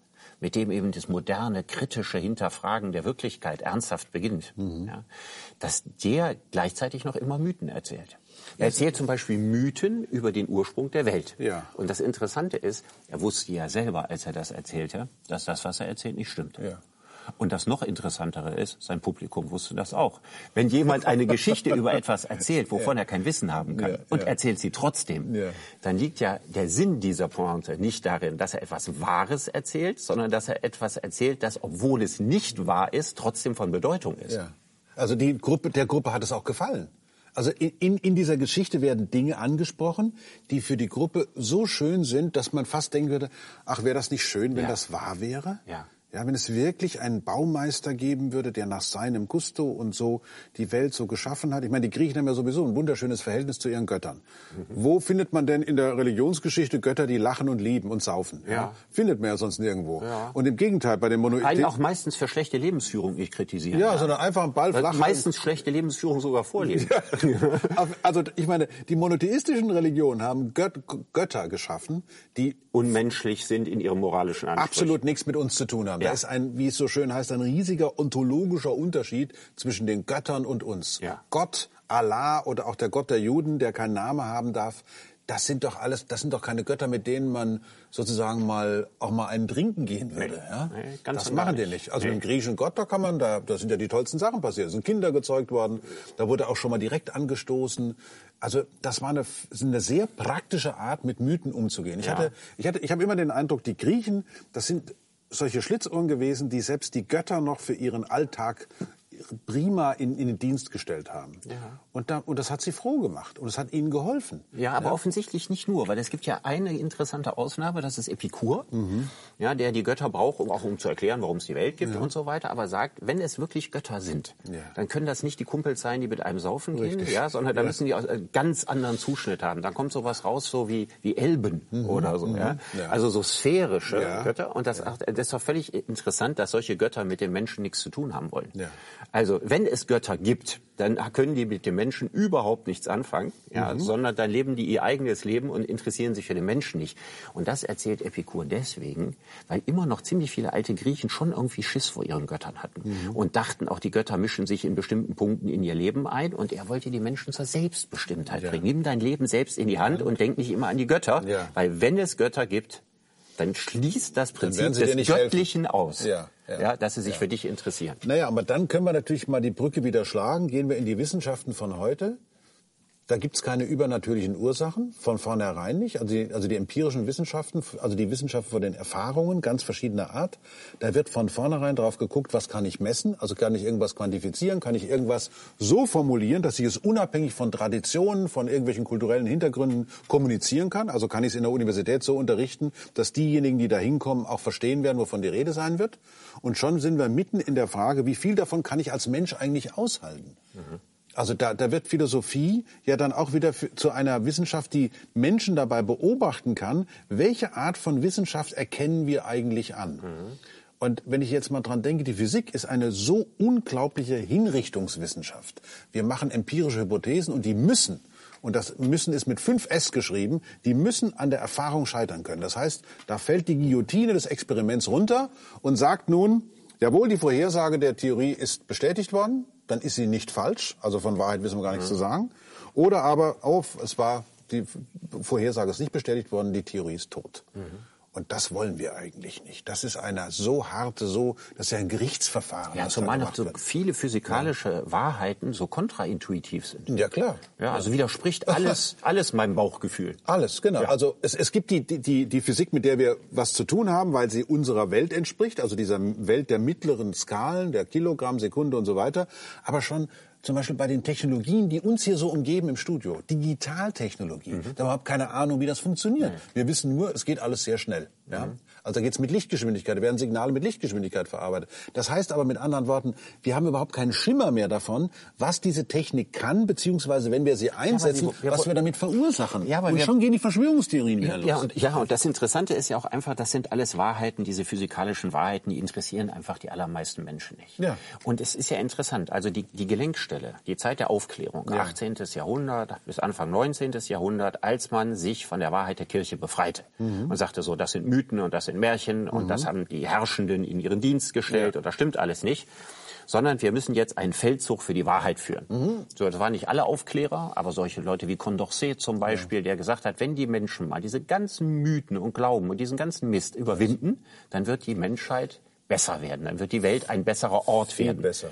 mit dem eben das moderne, kritische Hinterfragen der Wirklichkeit ernsthaft beginnt, mhm. ja, dass der gleichzeitig noch immer Mythen erzählt. Er erzählt zum Beispiel Mythen über den Ursprung der Welt. Ja. Und das Interessante ist, er wusste ja selber, als er das erzählte, dass das, was er erzählt, nicht stimmt. Ja. Und das noch interessantere ist, sein Publikum wusste das auch. Wenn jemand eine Geschichte über etwas erzählt, wovon ja. er kein Wissen haben kann, ja, und ja. erzählt sie trotzdem, dann liegt ja der Sinn dieser Pointe nicht darin, dass er etwas Wahres erzählt, sondern dass er etwas erzählt, das, obwohl es nicht wahr ist, trotzdem von Bedeutung ist. Also die Gruppe, der Gruppe hat es auch gefallen. Also in, in dieser Geschichte werden Dinge angesprochen, die für die Gruppe so schön sind, dass man fast denken würde, ach, wäre das nicht schön, wenn das wahr wäre? Ja. Ja, wenn es wirklich einen Baumeister geben würde, der nach seinem Gusto und so die Welt so geschaffen hat. Ich meine, die Griechen haben ja sowieso ein wunderschönes Verhältnis zu ihren Göttern. Mhm. Wo findet man denn in der Religionsgeschichte Götter, die lachen und lieben und saufen? Ja. ja findet man ja sonst nirgendwo. Ja. Und im Gegenteil, bei den Monotheisten... Einen auch meistens für schlechte Lebensführung nicht kritisieren. Ja, ja. sondern einfach einen Ball flach... Meistens schlechte Lebensführung sogar vorleben. also ich meine, die monotheistischen Religionen haben Gött Götter geschaffen, die... Unmenschlich sind in ihrem moralischen Anspruch. Absolut nichts mit uns zu tun haben. Ja. Da ist ein, wie es so schön heißt, ein riesiger ontologischer Unterschied zwischen den Göttern und uns. Ja. Gott, Allah oder auch der Gott der Juden, der keinen Namen haben darf, das sind doch alles, das sind doch keine Götter, mit denen man sozusagen mal auch mal einen trinken gehen würde. Nee, ja? Nee, das machen die nicht. Also nee. mit dem griechischen Gott, da kann man, da, da sind ja die tollsten Sachen passiert. Es sind Kinder gezeugt worden, da wurde auch schon mal direkt angestoßen. Also das war eine, eine sehr praktische Art, mit Mythen umzugehen. Ich ja. hatte, ich hatte, ich habe immer den Eindruck, die Griechen, das sind solche Schlitzohren gewesen, die selbst die Götter noch für ihren Alltag prima in, in den Dienst gestellt haben. Ja. Und, da, und das hat sie froh gemacht und es hat ihnen geholfen. Ja, aber ja. offensichtlich nicht nur, weil es gibt ja eine interessante Ausnahme, das ist Epikur, mhm. ja, der die Götter braucht, um auch um zu erklären, warum es die Welt gibt ja. und so weiter, aber sagt, wenn es wirklich Götter sind, dann können das nicht die Kumpels sein, die mit einem saufen Richtig. gehen, ja, sondern da müssen die einen ganz anderen Zuschnitt haben. Dann kommt sowas raus, so wie, wie Elben mhm. oder so, mhm. ja? also so sphärische Götter. Und das, das ist doch völlig interessant, dass solche Götter mit den Menschen nichts zu tun haben wollen. Also wenn es Götter gibt, dann können die mit dem Menschen überhaupt nichts anfangen, ja, mhm. sondern dann leben die ihr eigenes Leben und interessieren sich für den Menschen nicht. Und das erzählt Epikur deswegen, weil immer noch ziemlich viele alte Griechen schon irgendwie Schiss vor ihren Göttern hatten mhm. und dachten, auch die Götter mischen sich in bestimmten Punkten in ihr Leben ein und er wollte die Menschen zur Selbstbestimmtheit ja. bringen. Nimm dein Leben selbst in die Hand und denk nicht immer an die Götter, ja. weil wenn es Götter gibt, dann schließt das Prinzip des Göttlichen helfen. aus. Ja, ja, ja, dass sie sich ja. für dich interessieren. Naja, aber dann können wir natürlich mal die Brücke wieder schlagen. Gehen wir in die Wissenschaften von heute. Da gibt es keine übernatürlichen Ursachen, von vornherein nicht. Also die, also die empirischen Wissenschaften, also die Wissenschaften von den Erfahrungen ganz verschiedener Art, da wird von vornherein drauf geguckt, was kann ich messen, also kann ich irgendwas quantifizieren, kann ich irgendwas so formulieren, dass ich es unabhängig von Traditionen, von irgendwelchen kulturellen Hintergründen kommunizieren kann. Also kann ich es in der Universität so unterrichten, dass diejenigen, die da hinkommen, auch verstehen werden, wovon die Rede sein wird. Und schon sind wir mitten in der Frage, wie viel davon kann ich als Mensch eigentlich aushalten? Mhm. Also da, da wird Philosophie ja dann auch wieder für, zu einer Wissenschaft, die Menschen dabei beobachten kann, welche Art von Wissenschaft erkennen wir eigentlich an. Mhm. Und wenn ich jetzt mal dran denke, die Physik ist eine so unglaubliche Hinrichtungswissenschaft. Wir machen empirische Hypothesen und die müssen, und das müssen ist mit 5S geschrieben, die müssen an der Erfahrung scheitern können. Das heißt, da fällt die Guillotine des Experiments runter und sagt nun, jawohl, die Vorhersage der Theorie ist bestätigt worden, dann ist sie nicht falsch. Also von Wahrheit wissen wir gar nichts mhm. zu sagen. Oder aber, oh, es war, die Vorhersage ist nicht bestätigt worden, die Theorie ist tot. Mhm. Und das wollen wir eigentlich nicht. Das ist eine so harte, so, das ist ja ein Gerichtsverfahren. Ja, zumal noch so viele physikalische ja. Wahrheiten so kontraintuitiv sind. Ja, klar. Ja, also widerspricht alles, alles meinem Bauchgefühl. Alles, genau. Ja. Also es, es gibt die, die, die Physik, mit der wir was zu tun haben, weil sie unserer Welt entspricht, also dieser Welt der mittleren Skalen, der Kilogramm, Sekunde und so weiter. Aber schon zum Beispiel bei den Technologien, die uns hier so umgeben im Studio, Digitaltechnologie, mhm. da überhaupt keine Ahnung, wie das funktioniert. Mhm. Wir wissen nur, es geht alles sehr schnell. Ja? Mhm. Also da geht es mit Lichtgeschwindigkeit, da werden Signale mit Lichtgeschwindigkeit verarbeitet. Das heißt aber mit anderen Worten, wir haben überhaupt keinen Schimmer mehr davon, was diese Technik kann, beziehungsweise wenn wir sie einsetzen, ja, wir, was wir damit verursachen. Ja, aber und wir, schon gehen die Verschwörungstheorien wieder los. Ja und, ja, und das Interessante ist ja auch einfach, das sind alles Wahrheiten, diese physikalischen Wahrheiten, die interessieren einfach die allermeisten Menschen nicht. Ja. Und es ist ja interessant, also die, die Gelenkstelle, die Zeit der Aufklärung, ja. 18. Jahrhundert bis Anfang 19. Jahrhundert, als man sich von der Wahrheit der Kirche befreite mhm. und sagte so, das sind Mythen und das sind Märchen und mhm. das haben die Herrschenden in ihren Dienst gestellt ja. und das stimmt alles nicht sondern wir müssen jetzt einen Feldzug für die Wahrheit führen. Mhm. So, das waren nicht alle Aufklärer, aber solche Leute wie Condorcet zum Beispiel, ja. der gesagt hat, wenn die Menschen mal diese ganzen Mythen und Glauben und diesen ganzen Mist überwinden, dann wird die Menschheit besser werden, dann wird die Welt ein besserer Ort Viel werden. Besser.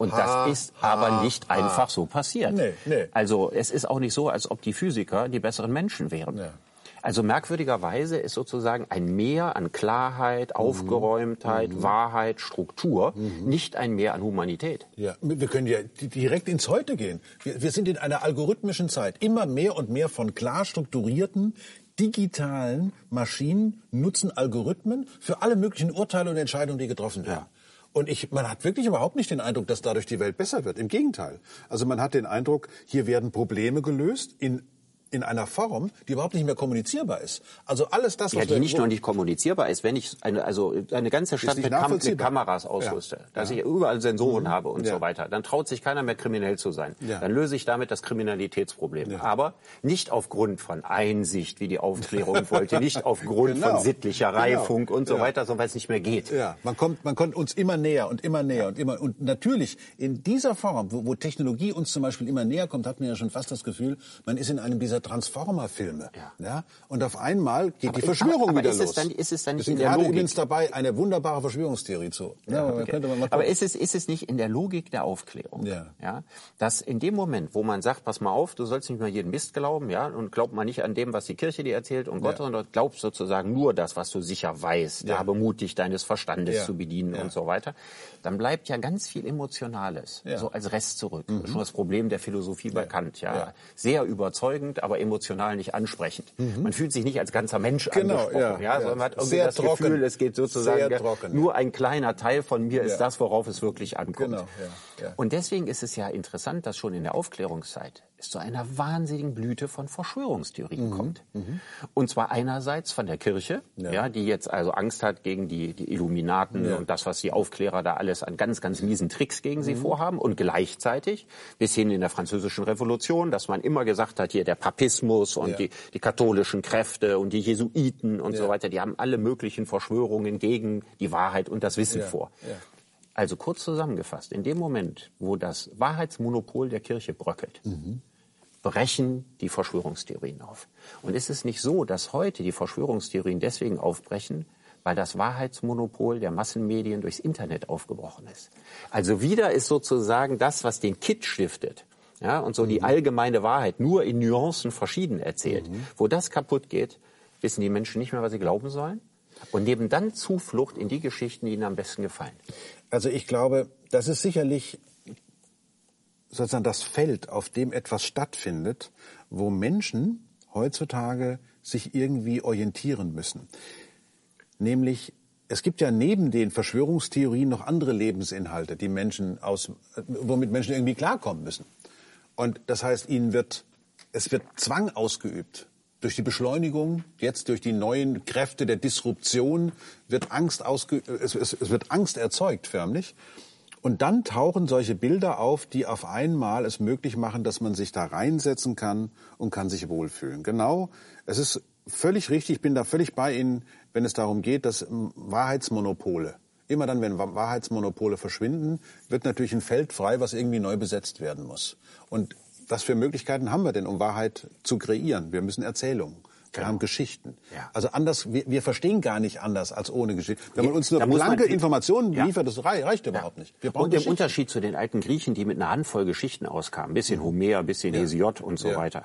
Und ha, das ist ha, aber nicht ha. einfach so passiert. Nee, nee. Also es ist auch nicht so, als ob die Physiker die besseren Menschen wären. Ja. Also merkwürdigerweise ist sozusagen ein Mehr an Klarheit, mhm. Aufgeräumtheit, mhm. Wahrheit, Struktur mhm. nicht ein Mehr an Humanität. Ja, wir können ja direkt ins Heute gehen. Wir, wir sind in einer algorithmischen Zeit. Immer mehr und mehr von klar strukturierten, digitalen Maschinen nutzen Algorithmen für alle möglichen Urteile und Entscheidungen, die getroffen werden. Ja. Und ich, man hat wirklich überhaupt nicht den Eindruck, dass dadurch die Welt besser wird. Im Gegenteil. Also man hat den Eindruck, hier werden Probleme gelöst in in einer Form, die überhaupt nicht mehr kommunizierbar ist. Also alles das, was ja, die nicht nur nicht kommunizierbar ist, wenn ich eine, also eine ganze Stadt mit, Kam mit, Kameras ausrüste, ja. dass ja. ich überall Sensoren mhm. habe und ja. so weiter, dann traut sich keiner mehr kriminell zu sein. Dann löse ich damit das Kriminalitätsproblem. Aber nicht aufgrund von Einsicht, wie die Aufklärung wollte, nicht aufgrund genau. von sittlicher genau. Reifung genau. und so weiter, sondern weil es nicht mehr geht. Ja, man kommt, man kommt uns immer näher und immer näher und immer und natürlich in dieser Form, wo, wo Technologie uns zum Beispiel immer näher kommt, hat man ja schon fast das Gefühl, man ist in einem dieser Transformer-Filme. Ja. ja. Und auf einmal geht aber die Verschwörung aber, aber wieder ist los. Es dann, ist es dann nicht in der Logik? übrigens dabei, eine wunderbare Verschwörungstheorie zu. Ja, okay. aber ist es, ist es nicht in der Logik der Aufklärung? Ja. ja. Dass in dem Moment, wo man sagt, pass mal auf, du sollst nicht mehr jeden Mist glauben, ja, und glaub mal nicht an dem, was die Kirche dir erzählt und Gott, ja. sondern glaubst sozusagen nur das, was du sicher weißt. Ja. Habe Mut, dich deines Verstandes ja. zu bedienen und so weiter. Dann bleibt ja ganz viel Emotionales so als Rest zurück. Mhm. Schon das Problem der Philosophie bekannt, ja. Sehr überzeugend, aber emotional nicht ansprechend. Mhm. Man fühlt sich nicht als ganzer Mensch genau, angesprochen, ja, ja, sondern man hat irgendwie Sehr das trocken. Gefühl, es geht sozusagen nur ein kleiner Teil von mir ist das, worauf es wirklich ankommt. Genau, Und deswegen ist es ja interessant, dass schon in der Aufklärungszeit es zu einer wahnsinnigen Blüte von Verschwörungstheorien mhm. kommt. Mhm. Und zwar einerseits von der Kirche, ja. ja. die jetzt also Angst hat gegen die, die Illuminaten ja. und das, was die Aufklärer da alles an ganz, ganz miesen Tricks gegen sie mhm. vorhaben. Und gleichzeitig bis hin in der französischen Revolution, dass man immer gesagt hat, hier der Papismus und ja. die, die katholischen Kräfte und die Jesuiten und so weiter, die haben alle möglichen Verschwörungen gegen die Wahrheit und das Wissen vor. Also kurz zusammengefasst, in dem Moment, wo das Wahrheitsmonopol der Kirche bröckelt, mhm brechen die Verschwörungstheorien auf. Und ist es nicht so, dass heute die Verschwörungstheorien deswegen aufbrechen, weil das Wahrheitsmonopol der Massenmedien durchs Internet aufgebrochen ist. Also wieder ist sozusagen das, was den Kit stiftet, ja, und so mhm. die allgemeine Wahrheit nur in Nuancen verschieden erzählt. Mhm. Wo das kaputt geht, wissen die Menschen nicht mehr, was sie glauben sollen und nehmen dann Zuflucht in die Geschichten, die ihnen am besten gefallen. Also ich glaube, das ist sicherlich sozusagen das Feld, auf dem etwas stattfindet, wo Menschen heutzutage sich irgendwie orientieren müssen. Nämlich, es gibt ja neben den Verschwörungstheorien noch andere Lebensinhalte, die Menschen aus, womit Menschen irgendwie klarkommen müssen. Und das heißt, ihnen wird, es wird Zwang ausgeübt. Durch die Beschleunigung, jetzt durch die neuen Kräfte der Disruption, wird Angst ausge, es, es, es wird Angst erzeugt, förmlich. Und dann tauchen solche Bilder auf, die auf einmal es möglich machen, dass man sich da reinsetzen kann und kann sich wohlfühlen. Genau, es ist völlig richtig, ich bin da völlig bei Ihnen, wenn es darum geht, dass Wahrheitsmonopole, immer dann, wenn Wahrheitsmonopole verschwinden, wird natürlich ein Feld frei, was irgendwie neu besetzt werden muss. Und was für Möglichkeiten haben wir denn, um Wahrheit zu kreieren? Wir müssen Erzählungen. Wir haben Geschichten. Ja. Also anders, wir, wir verstehen gar nicht anders als ohne Geschichten. Wenn man uns nur blanke Informationen ja. liefert, das reicht überhaupt nicht. Wir brauchen und im Unterschied zu den alten Griechen, die mit einer Handvoll Geschichten auskamen, bisschen mhm. Homer, bisschen. Hesiod und so weiter,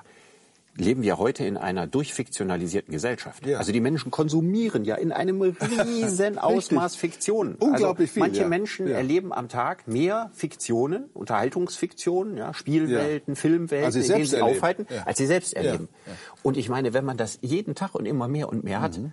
leben wir heute in einer durchfiktionalisierten Gesellschaft. Ja. Also die Menschen konsumieren ja in einem riesen Ausmaß Fiktionen. Unglaublich also viel. Manche ja. Menschen ja. erleben am Tag mehr Fiktionen, Unterhaltungsfiktionen, ja, Spielwelten, Filmwelten, in denen sie erleben. aufhalten, als sie selbst erleben. Und ich meine, wenn man das jeden Tag und immer mehr und mehr hat, mhm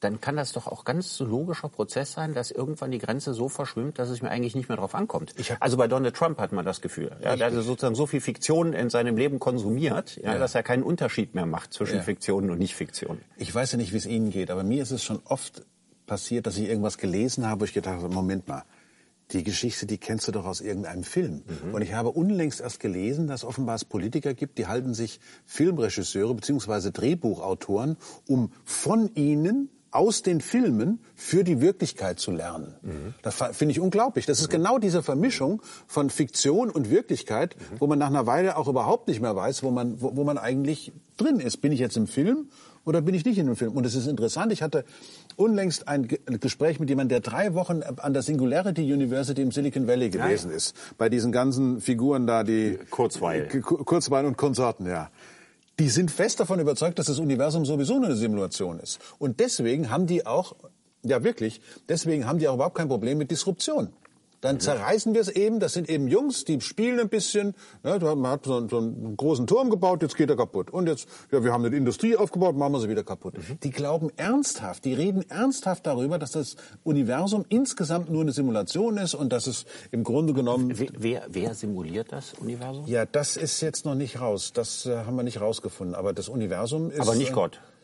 dann kann das doch auch ganz logischer Prozess sein, dass irgendwann die Grenze so verschwimmt, dass es mir eigentlich nicht mehr drauf ankommt. also bei Donald Trump hat man das Gefühl. Ja, der hat sozusagen so viel Fiktion in seinem Leben konsumiert, ja, ja. dass er keinen Unterschied mehr macht zwischen. Fiktionen und Nicht-Fiktionen. Ich weiß ja nicht, wie es Ihnen geht, aber mir ist es schon oft passiert, dass ich irgendwas gelesen habe, wo ich gedacht habe, Moment mal, die Geschichte, die kennst du doch aus irgendeinem Film. Mhm. Und ich habe unlängst erst gelesen, dass offenbar es Politiker gibt, die halten sich Filmregisseure bzw. Drehbuchautoren, um von ihnen aus den Filmen für die Wirklichkeit zu lernen. Mhm. Das finde ich unglaublich. Das ist mhm. genau diese Vermischung von Fiktion und Wirklichkeit, mhm. wo man nach einer Weile auch überhaupt nicht mehr weiß, wo man, wo, wo man eigentlich drin ist. Bin ich jetzt im Film oder bin ich nicht in dem Film? Und es ist interessant, ich hatte unlängst ein Gespräch mit jemandem, der drei Wochen an der Singularity University im Silicon Valley gewesen ja, ja. ist. Bei diesen ganzen Figuren da, die... Kurzweil. Kurzweil und Konsorten, ja die sind fest davon überzeugt, dass das Universum sowieso eine Simulation ist. Und deswegen haben die auch, ja wirklich, deswegen haben die auch überhaupt kein Problem mit Disruption. Dann Mhm. zerreißen wir es eben. Das sind eben Jungs, die spielen ein bisschen. Ja, man hat so einen, so einen großen Turm gebaut, jetzt geht er kaputt. Und jetzt, ja, wir haben eine Industrie aufgebaut, machen wir sie wieder kaputt. Mhm. Die glauben ernsthaft, die reden ernsthaft darüber, dass das Universum insgesamt nur eine Simulation ist und dass es im Grunde genommen Wer, wer, simuliert das Universum? ja, das ist jetzt noch nicht raus. Das äh, haben wir nicht rausgefunden. Aber das Universum ist. Aber nicht äh, Gott. da-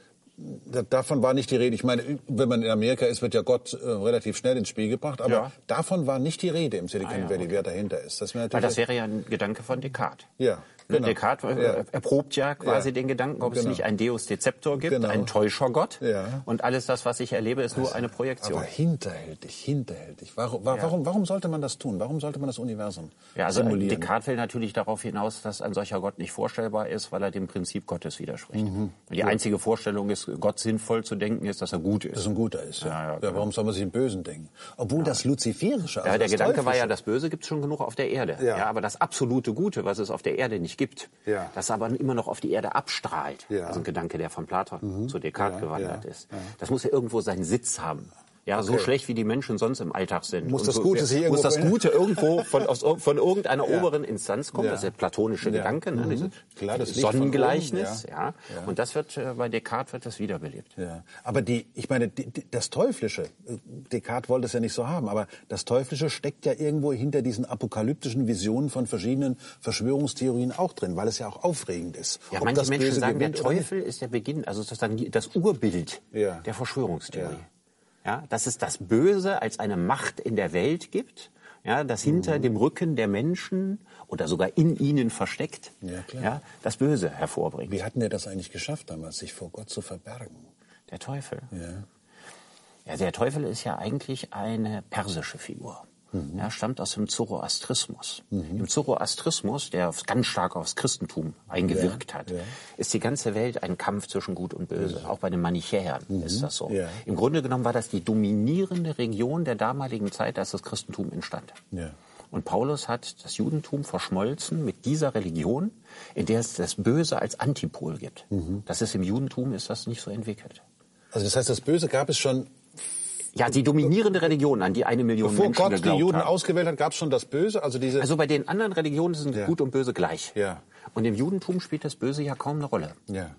Davon war nicht die Rede. Ich meine, wenn man in Amerika ist, wird ja Gott äh, relativ schnell ins Spiel gebracht. Aber Ja. davon war nicht die Rede im Silicon Ah, ja, Valley, wer dahinter ist. Das wäre das wäre ja ein Gedanke von Descartes. Ja, genau. Descartes äh, Ja. erprobt ja quasi Ja. den Gedanken, ob es Genau. nicht ein Deus Deceptor gibt, Genau. einen Täuschergott. Ja. Und alles das, was ich erlebe, ist nur eine Projektion. aber hinterhältig, hinterhältig. Warum, wa- warum, warum sollte man das tun? Warum sollte man das Universum Ja, also simulieren? Descartes will natürlich darauf hinaus, dass ein solcher Gott nicht vorstellbar ist, weil er dem Prinzip Gottes widerspricht. Und die einzige Vorstellung ist, Gott sinnvoll zu denken, ist, dass er gut ist. dass ein guter ist. Ja. Genau. warum soll man sich im Bösen denken? Obwohl das Luziferische, also Ja, der Gedanke war ja, Teuflische- das Böse gibt es schon genug auf der Erde. Ja. aber das absolute Gute, was es auf der Erde nicht gibt, Ja. das aber immer noch auf die Erde abstrahlt. Ja. Mhm. Also ein Gedanke, der von Platon zu Descartes gewandert ist. Das muss ja irgendwo seinen Sitz haben. Ja, so Okay. schlecht wie die Menschen sonst im Alltag sind. Muss das so, Gute sich muss irgendwo das? Gute irgendwo von, aus, von irgendeiner Ja. oberen Instanz kommen. Ja. Das ist der platonische Ja. Gedanke, ne? Mhm. Klar, das Sonnengleichnis. ja. Und das wird äh, bei Descartes wird das wiederbelebt. Ja, aber die, ich meine, die, die, das Teuflische, äh, Descartes wollte es ja nicht so haben, aber das Teuflische steckt ja irgendwo hinter diesen apokalyptischen Visionen von verschiedenen Verschwörungstheorien auch drin, weil es ja auch aufregend ist. Ja, manche Menschen Böse sagen, der. Teufel ist der Beginn, also sozusagen das Urbild der Verschwörungstheorie. Ja. dass es das Böse als eine Macht in der Welt gibt, ja, das hinter Mhm. dem Rücken der Menschen oder sogar in ihnen versteckt, Ja, ja, das Böse hervorbringt. Wie hatten der das eigentlich geschafft damals, sich vor Gott zu verbergen? Der Teufel. Ja. Ja, der Teufel ist ja eigentlich eine persische Figur. Mhm. Er stammt aus dem Zoroastrismus. Im Zoroastrismus, der ganz stark aufs Christentum eingewirkt hat, ja. ist die ganze Welt ein Kampf zwischen Gut und Böse. Auch bei den Manichäern ist das so. Mhm. Ja. Im Grunde genommen war das die dominierende Region der damaligen Zeit, als das Christentum entstand. Ja. Und Paulus hat das Judentum verschmolzen mit dieser Religion, in der es das Böse als Antipol gibt. Mhm. Das ist im Judentum ist das nicht so entwickelt. Also das heißt, das Böse gab es schon, Ja, die dominierende Religion, an die eine Million bevor Menschen Gott die Juden haben. ausgewählt hat, gab es schon das Böse? Also diese, Also bei den anderen Religionen sind Ja. Gut und Böse gleich. Ja. Und im Judentum spielt das Böse ja kaum eine Rolle. Ja.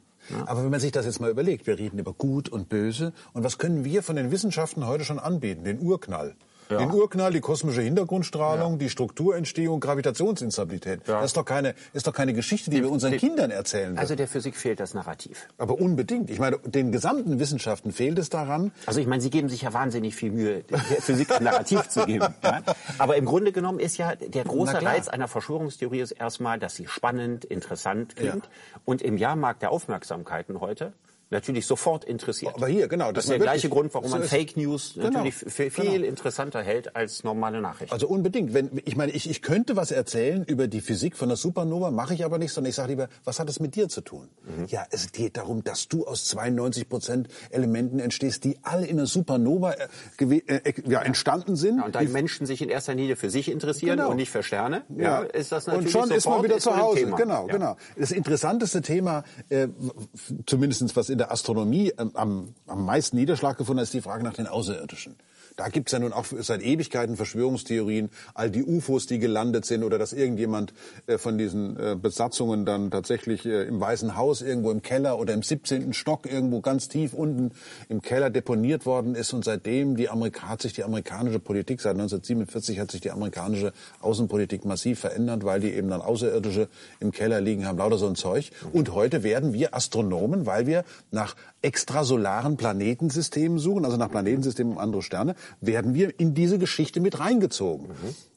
Aber wenn man sich das jetzt mal überlegt, wir reden über Gut und Böse. Und was können wir von den Wissenschaften heute schon anbieten? Den Urknall. Ja. Den Urknall, die kosmische Hintergrundstrahlung, die Strukturentstehung, Gravitationsinstabilität. Ja. Das ist doch keine, ist doch keine Geschichte, die wir unseren die- Kindern erzählen würden. Also der Physik fehlt das Narrativ. Aber unbedingt. Ich meine, den gesamten Wissenschaften fehlt es daran. Also ich meine, Sie geben sich ja wahnsinnig viel Mühe, der Physik ein Narrativ zu geben. Ja? Aber im Grunde genommen ist ja der große. Reiz einer Verschwörungstheorie ist erstmal, dass sie spannend, interessant klingt Ja. und im Jahrmarkt der Aufmerksamkeiten heute natürlich sofort interessiert. Aber hier, genau, Das dass ist der gleiche Grund, warum so man Fake News Genau, natürlich viel genau. interessanter hält als normale Nachrichten. Also unbedingt. Wenn, ich meine, ich, ich könnte was erzählen über die Physik von der Supernova, mache ich aber nicht, sondern ich sage lieber, was hat es mit dir zu tun? Mhm. Ja, es geht darum, dass du aus 92 Prozent Elementen entstehst, die alle in der Supernova äh, äh, äh, ja, entstanden sind. Ja, und da Die- Menschen sich in erster Linie für sich interessieren Genau. und nicht für Sterne, ja. ist das natürlich und schon ist man wieder zu Hause. Genau, Ja. genau. Das interessanteste Thema, äh, zumindest was in der Astronomie ähm, am, am meisten Niederschlag gefunden hat, ist die Frage nach den Außerirdischen. Da gibt's ja nun auch seit Ewigkeiten Verschwörungstheorien, all die UFOs, die gelandet sind oder dass irgendjemand äh, von diesen äh, Besatzungen dann tatsächlich äh, im Weißen Haus irgendwo im Keller oder im 17. Stock irgendwo ganz tief unten im Keller deponiert worden ist und seitdem die Amerika hat sich die amerikanische Politik, seit 1947 hat sich die amerikanische Außenpolitik massiv verändert, weil die eben dann Außerirdische im Keller liegen haben, lauter so ein Zeug. Und heute werden wir Astronomen, weil wir nach extrasolaren Planetensystemen suchen, also nach Planetensystemen um andere Sterne, werden wir in diese Geschichte mit reingezogen.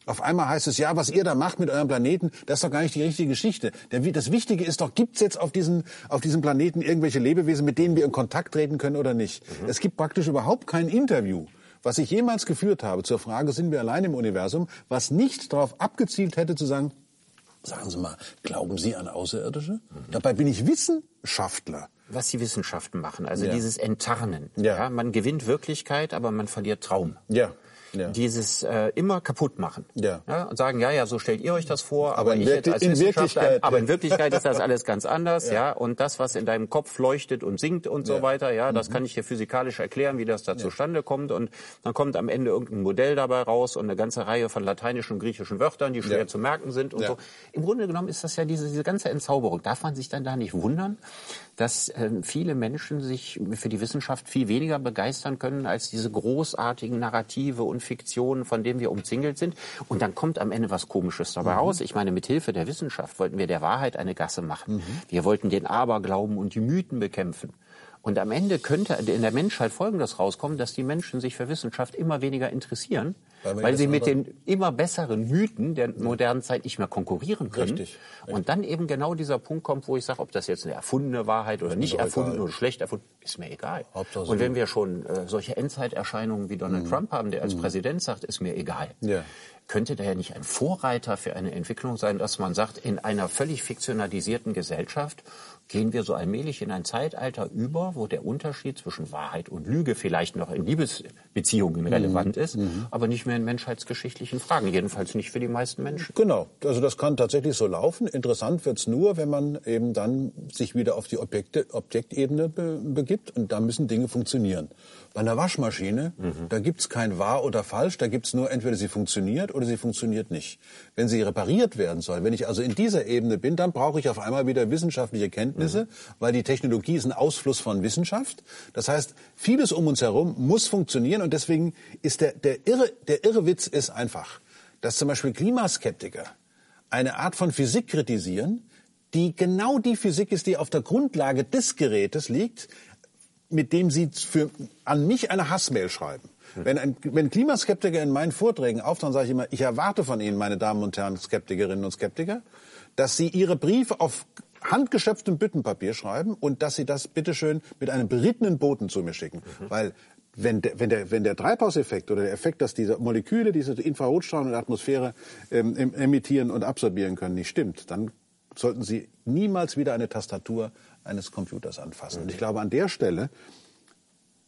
Auf einmal heißt es, ja, was ihr da macht mit eurem Planeten, das ist doch gar nicht die richtige Geschichte. Das Wichtige ist doch, gibt's jetzt auf, diesen, auf diesem Planeten irgendwelche Lebewesen, mit denen wir in Kontakt treten können oder nicht? Es gibt praktisch überhaupt kein Interview was ich jemals geführt habe zur Frage, sind wir allein im Universum, was nicht darauf abgezielt hätte zu sagen, sagen Sie mal, glauben Sie an Außerirdische? Dabei bin ich Wissenschaftler. Was die Wissenschaften machen, also Ja. dieses Enttarnen. Ja. man gewinnt Wirklichkeit, aber man verliert Traum. Ja. Ja. dieses äh, immer kaputt machen. Ja. ja. Und sagen, ja, ja, so stellt ihr euch das vor, aber, aber in als in Wirklichkeit, aber in Wirklichkeit ist das alles ganz anders, ja. ja. Und das, was in deinem Kopf leuchtet und singt und so weiter, ja, das mhm. kann ich dir physikalisch erklären, wie das da zustande kommt. Und dann kommt am Ende irgendein Modell dabei raus und eine ganze Reihe von lateinischen und griechischen Wörtern, die schwer zu merken sind und so. Im Grunde genommen ist das ja diese, diese ganze Entzauberung. Darf man sich dann da nicht wundern, dass äh, viele Menschen sich für die Wissenschaft viel weniger begeistern können als diese großartigen Narrative und Fiktionen, von denen wir umzingelt sind. Und dann kommt am Ende was Komisches dabei mhm. raus. Ich meine, mit Hilfe der Wissenschaft wollten wir der Wahrheit eine Gasse machen. Mhm. Wir wollten den Aberglauben und die Mythen bekämpfen. Und am Ende könnte in der Menschheit Folgendes rauskommen, dass die Menschen sich für Wissenschaft immer weniger interessieren, weil, weil sie mit den immer besseren Mythen der modernen Zeit nicht mehr konkurrieren können. Richtig, richtig. Und dann eben genau dieser Punkt kommt, wo ich sage, ob das jetzt eine erfundene Wahrheit oder nicht erfunden egal. oder schlecht erfunden, ist mir egal. Hauptsache und wenn wir schon äh, solche Endzeiterscheinungen wie Donald mhm. Trump haben, der als mhm. Präsident sagt, ist mir egal. Ja könnte da ja nicht ein Vorreiter für eine Entwicklung sein, dass man sagt, in einer völlig fiktionalisierten Gesellschaft gehen wir so allmählich in ein Zeitalter über, wo der Unterschied zwischen Wahrheit und Lüge vielleicht noch in Liebesbeziehungen mhm. relevant ist, mhm. aber nicht mehr in menschheitsgeschichtlichen Fragen, jedenfalls nicht für die meisten Menschen. Genau, also das kann tatsächlich so laufen. Interessant wird's nur, wenn man eben dann sich wieder auf die Objekte, Objektebene be begibt und da müssen Dinge funktionieren. Bei einer Waschmaschine, mhm. da gibt's kein wahr oder falsch, da gibt's nur entweder sie funktioniert oder sie funktioniert nicht. Wenn sie repariert werden soll, wenn ich also in dieser Ebene bin, dann brauche ich auf einmal wieder wissenschaftliche Kenntnisse, mhm. weil die Technologie ist ein Ausfluss von Wissenschaft. Das heißt, vieles um uns herum muss funktionieren und deswegen ist der, der, irre, der irre Witz ist einfach, dass zum Beispiel Klimaskeptiker eine Art von Physik kritisieren, die genau die Physik ist, die auf der Grundlage des Gerätes liegt, mit dem sie für, an mich eine Hassmail schreiben. Wenn, ein, wenn Klimaskeptiker in meinen Vorträgen auftauchen, sage ich immer, ich erwarte von Ihnen, meine Damen und Herren Skeptikerinnen und Skeptiker, dass Sie Ihre Briefe auf handgeschöpftem Büttenpapier schreiben und dass Sie das bitteschön mit einem berittenen Boten zu mir schicken. Mhm. Weil wenn der, wenn, der, wenn der Treibhauseffekt oder der Effekt, dass diese Moleküle diese Infrarotstrahlen in der Atmosphäre ähm, emittieren und absorbieren können, nicht stimmt, dann sollten Sie niemals wieder eine Tastatur eines Computers anfassen. Mhm. Und ich glaube, an der Stelle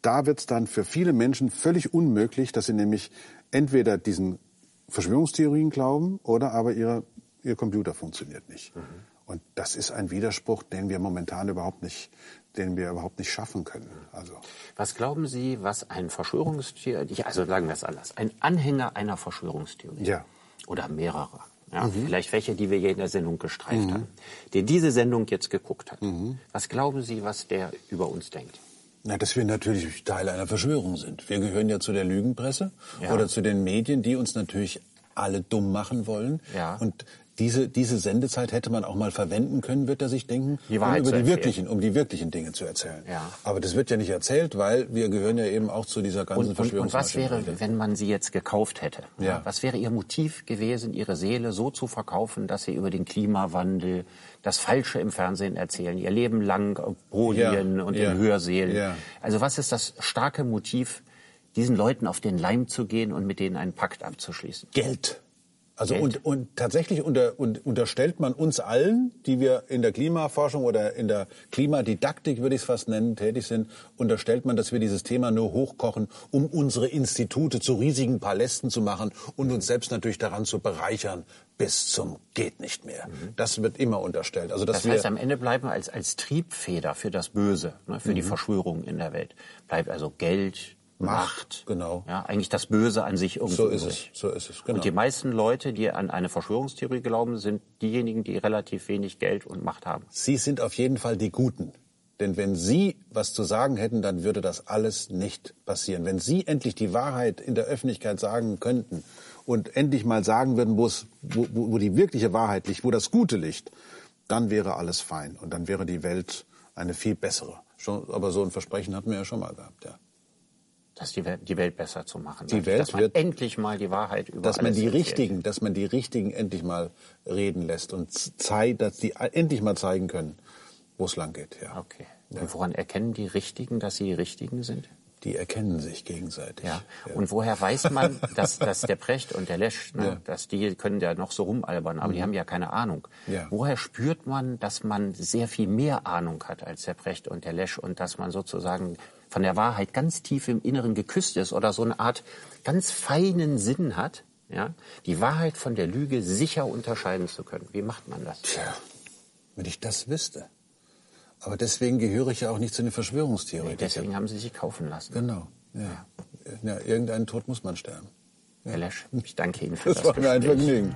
da wird es dann für viele Menschen völlig unmöglich, dass sie nämlich entweder diesen Verschwörungstheorien glauben oder aber ihre, ihr Computer funktioniert nicht. Mhm. Und das ist ein Widerspruch, den wir momentan überhaupt nicht, den wir überhaupt nicht schaffen können. Also. Was glauben Sie, was ein Verschwörungstheorie, also sagen wir es anders, ein Anhänger einer Verschwörungstheorie ja. oder mehrerer, ja, mhm. vielleicht welche, die wir hier in der Sendung gestreift mhm. haben, der diese Sendung jetzt geguckt hat. Mhm. Was glauben Sie, was der über uns denkt? Na, dass wir natürlich Teil einer Verschwörung sind. Wir gehören ja zu der Lügenpresse ja. oder zu den Medien, die uns natürlich alle dumm machen wollen. Ja. Und diese, diese Sendezeit hätte man auch mal verwenden können, wird er sich denken, die um über die wirklichen, um die wirklichen Dinge zu erzählen. Ja. Aber das wird ja nicht erzählt, weil wir gehören ja eben auch zu dieser ganzen und, und, und was wäre, wenn man sie jetzt gekauft hätte? Ja. Was wäre ihr Motiv gewesen, ihre Seele so zu verkaufen, dass sie über den Klimawandel das Falsche im Fernsehen erzählen, ihr Leben lang Podien ja. und in Hörsälen? Also was ist das starke Motiv, diesen Leuten auf den Leim zu gehen und mit denen einen Pakt abzuschließen? Geld. Also und, und tatsächlich unter, und, unterstellt man uns allen, die wir in der Klimaforschung oder in der Klimadidaktik, würde ich es fast nennen, tätig sind, unterstellt man, dass wir dieses Thema nur hochkochen, um unsere Institute zu riesigen Palästen zu machen und uns selbst natürlich daran zu bereichern bis zum geht nicht mehr. Mhm. Das wird immer unterstellt. Also das heißt, am Ende bleiben als als Triebfeder für das Böse, ne, für mhm. die Verschwörung in der Welt bleibt also Geld, Macht. Genau. Ja, eigentlich das Böse an sich irgendwo. So ist es. So ist es. Genau. Und die meisten Leute, die an eine Verschwörungstheorie glauben, sind diejenigen, die relativ wenig Geld und Macht haben. Sie sind auf jeden Fall die Guten. Denn wenn Sie was zu sagen hätten, dann würde das alles nicht passieren. Wenn Sie endlich die Wahrheit in der Öffentlichkeit sagen könnten und endlich mal sagen würden, wo, wo die wirkliche Wahrheit liegt, wo das Gute liegt, dann wäre alles fein und dann wäre die Welt eine viel bessere. Schon, aber so ein Versprechen hatten wir ja schon mal gehabt, ja dass die Welt, die Welt besser zu machen. Die Welt dass man wird, endlich mal die Wahrheit über dass man die richtigen, dass man die richtigen endlich mal reden lässt und zeigt, dass die endlich mal zeigen können, wo es lang geht. Ja. Okay. Und woran erkennen die Richtigen, dass sie die Richtigen sind? Die erkennen sich gegenseitig. Ja. ja. Und woher weiß man, dass, dass der Precht und der Lesch, ne, ja. dass die können ja noch so rumalbern, aber mhm. die haben ja keine Ahnung. Ja. Woher spürt man, dass man sehr viel mehr Ahnung hat als der Precht und der Lesch und dass man sozusagen von der Wahrheit ganz tief im Inneren geküsst ist oder so eine Art ganz feinen Sinn hat, ja, die Wahrheit von der Lüge sicher unterscheiden zu können. Wie macht man das? Tja, wenn ich das wüsste. Aber deswegen gehöre ich ja auch nicht zu den Verschwörungstheoretikern. Nee, deswegen haben Sie sich kaufen lassen. Genau. Ja. ja. irgendeinen Tod muss man sterben. Ja. Herr Lesch, ich danke Ihnen für das, das war mir ein Vergnügen.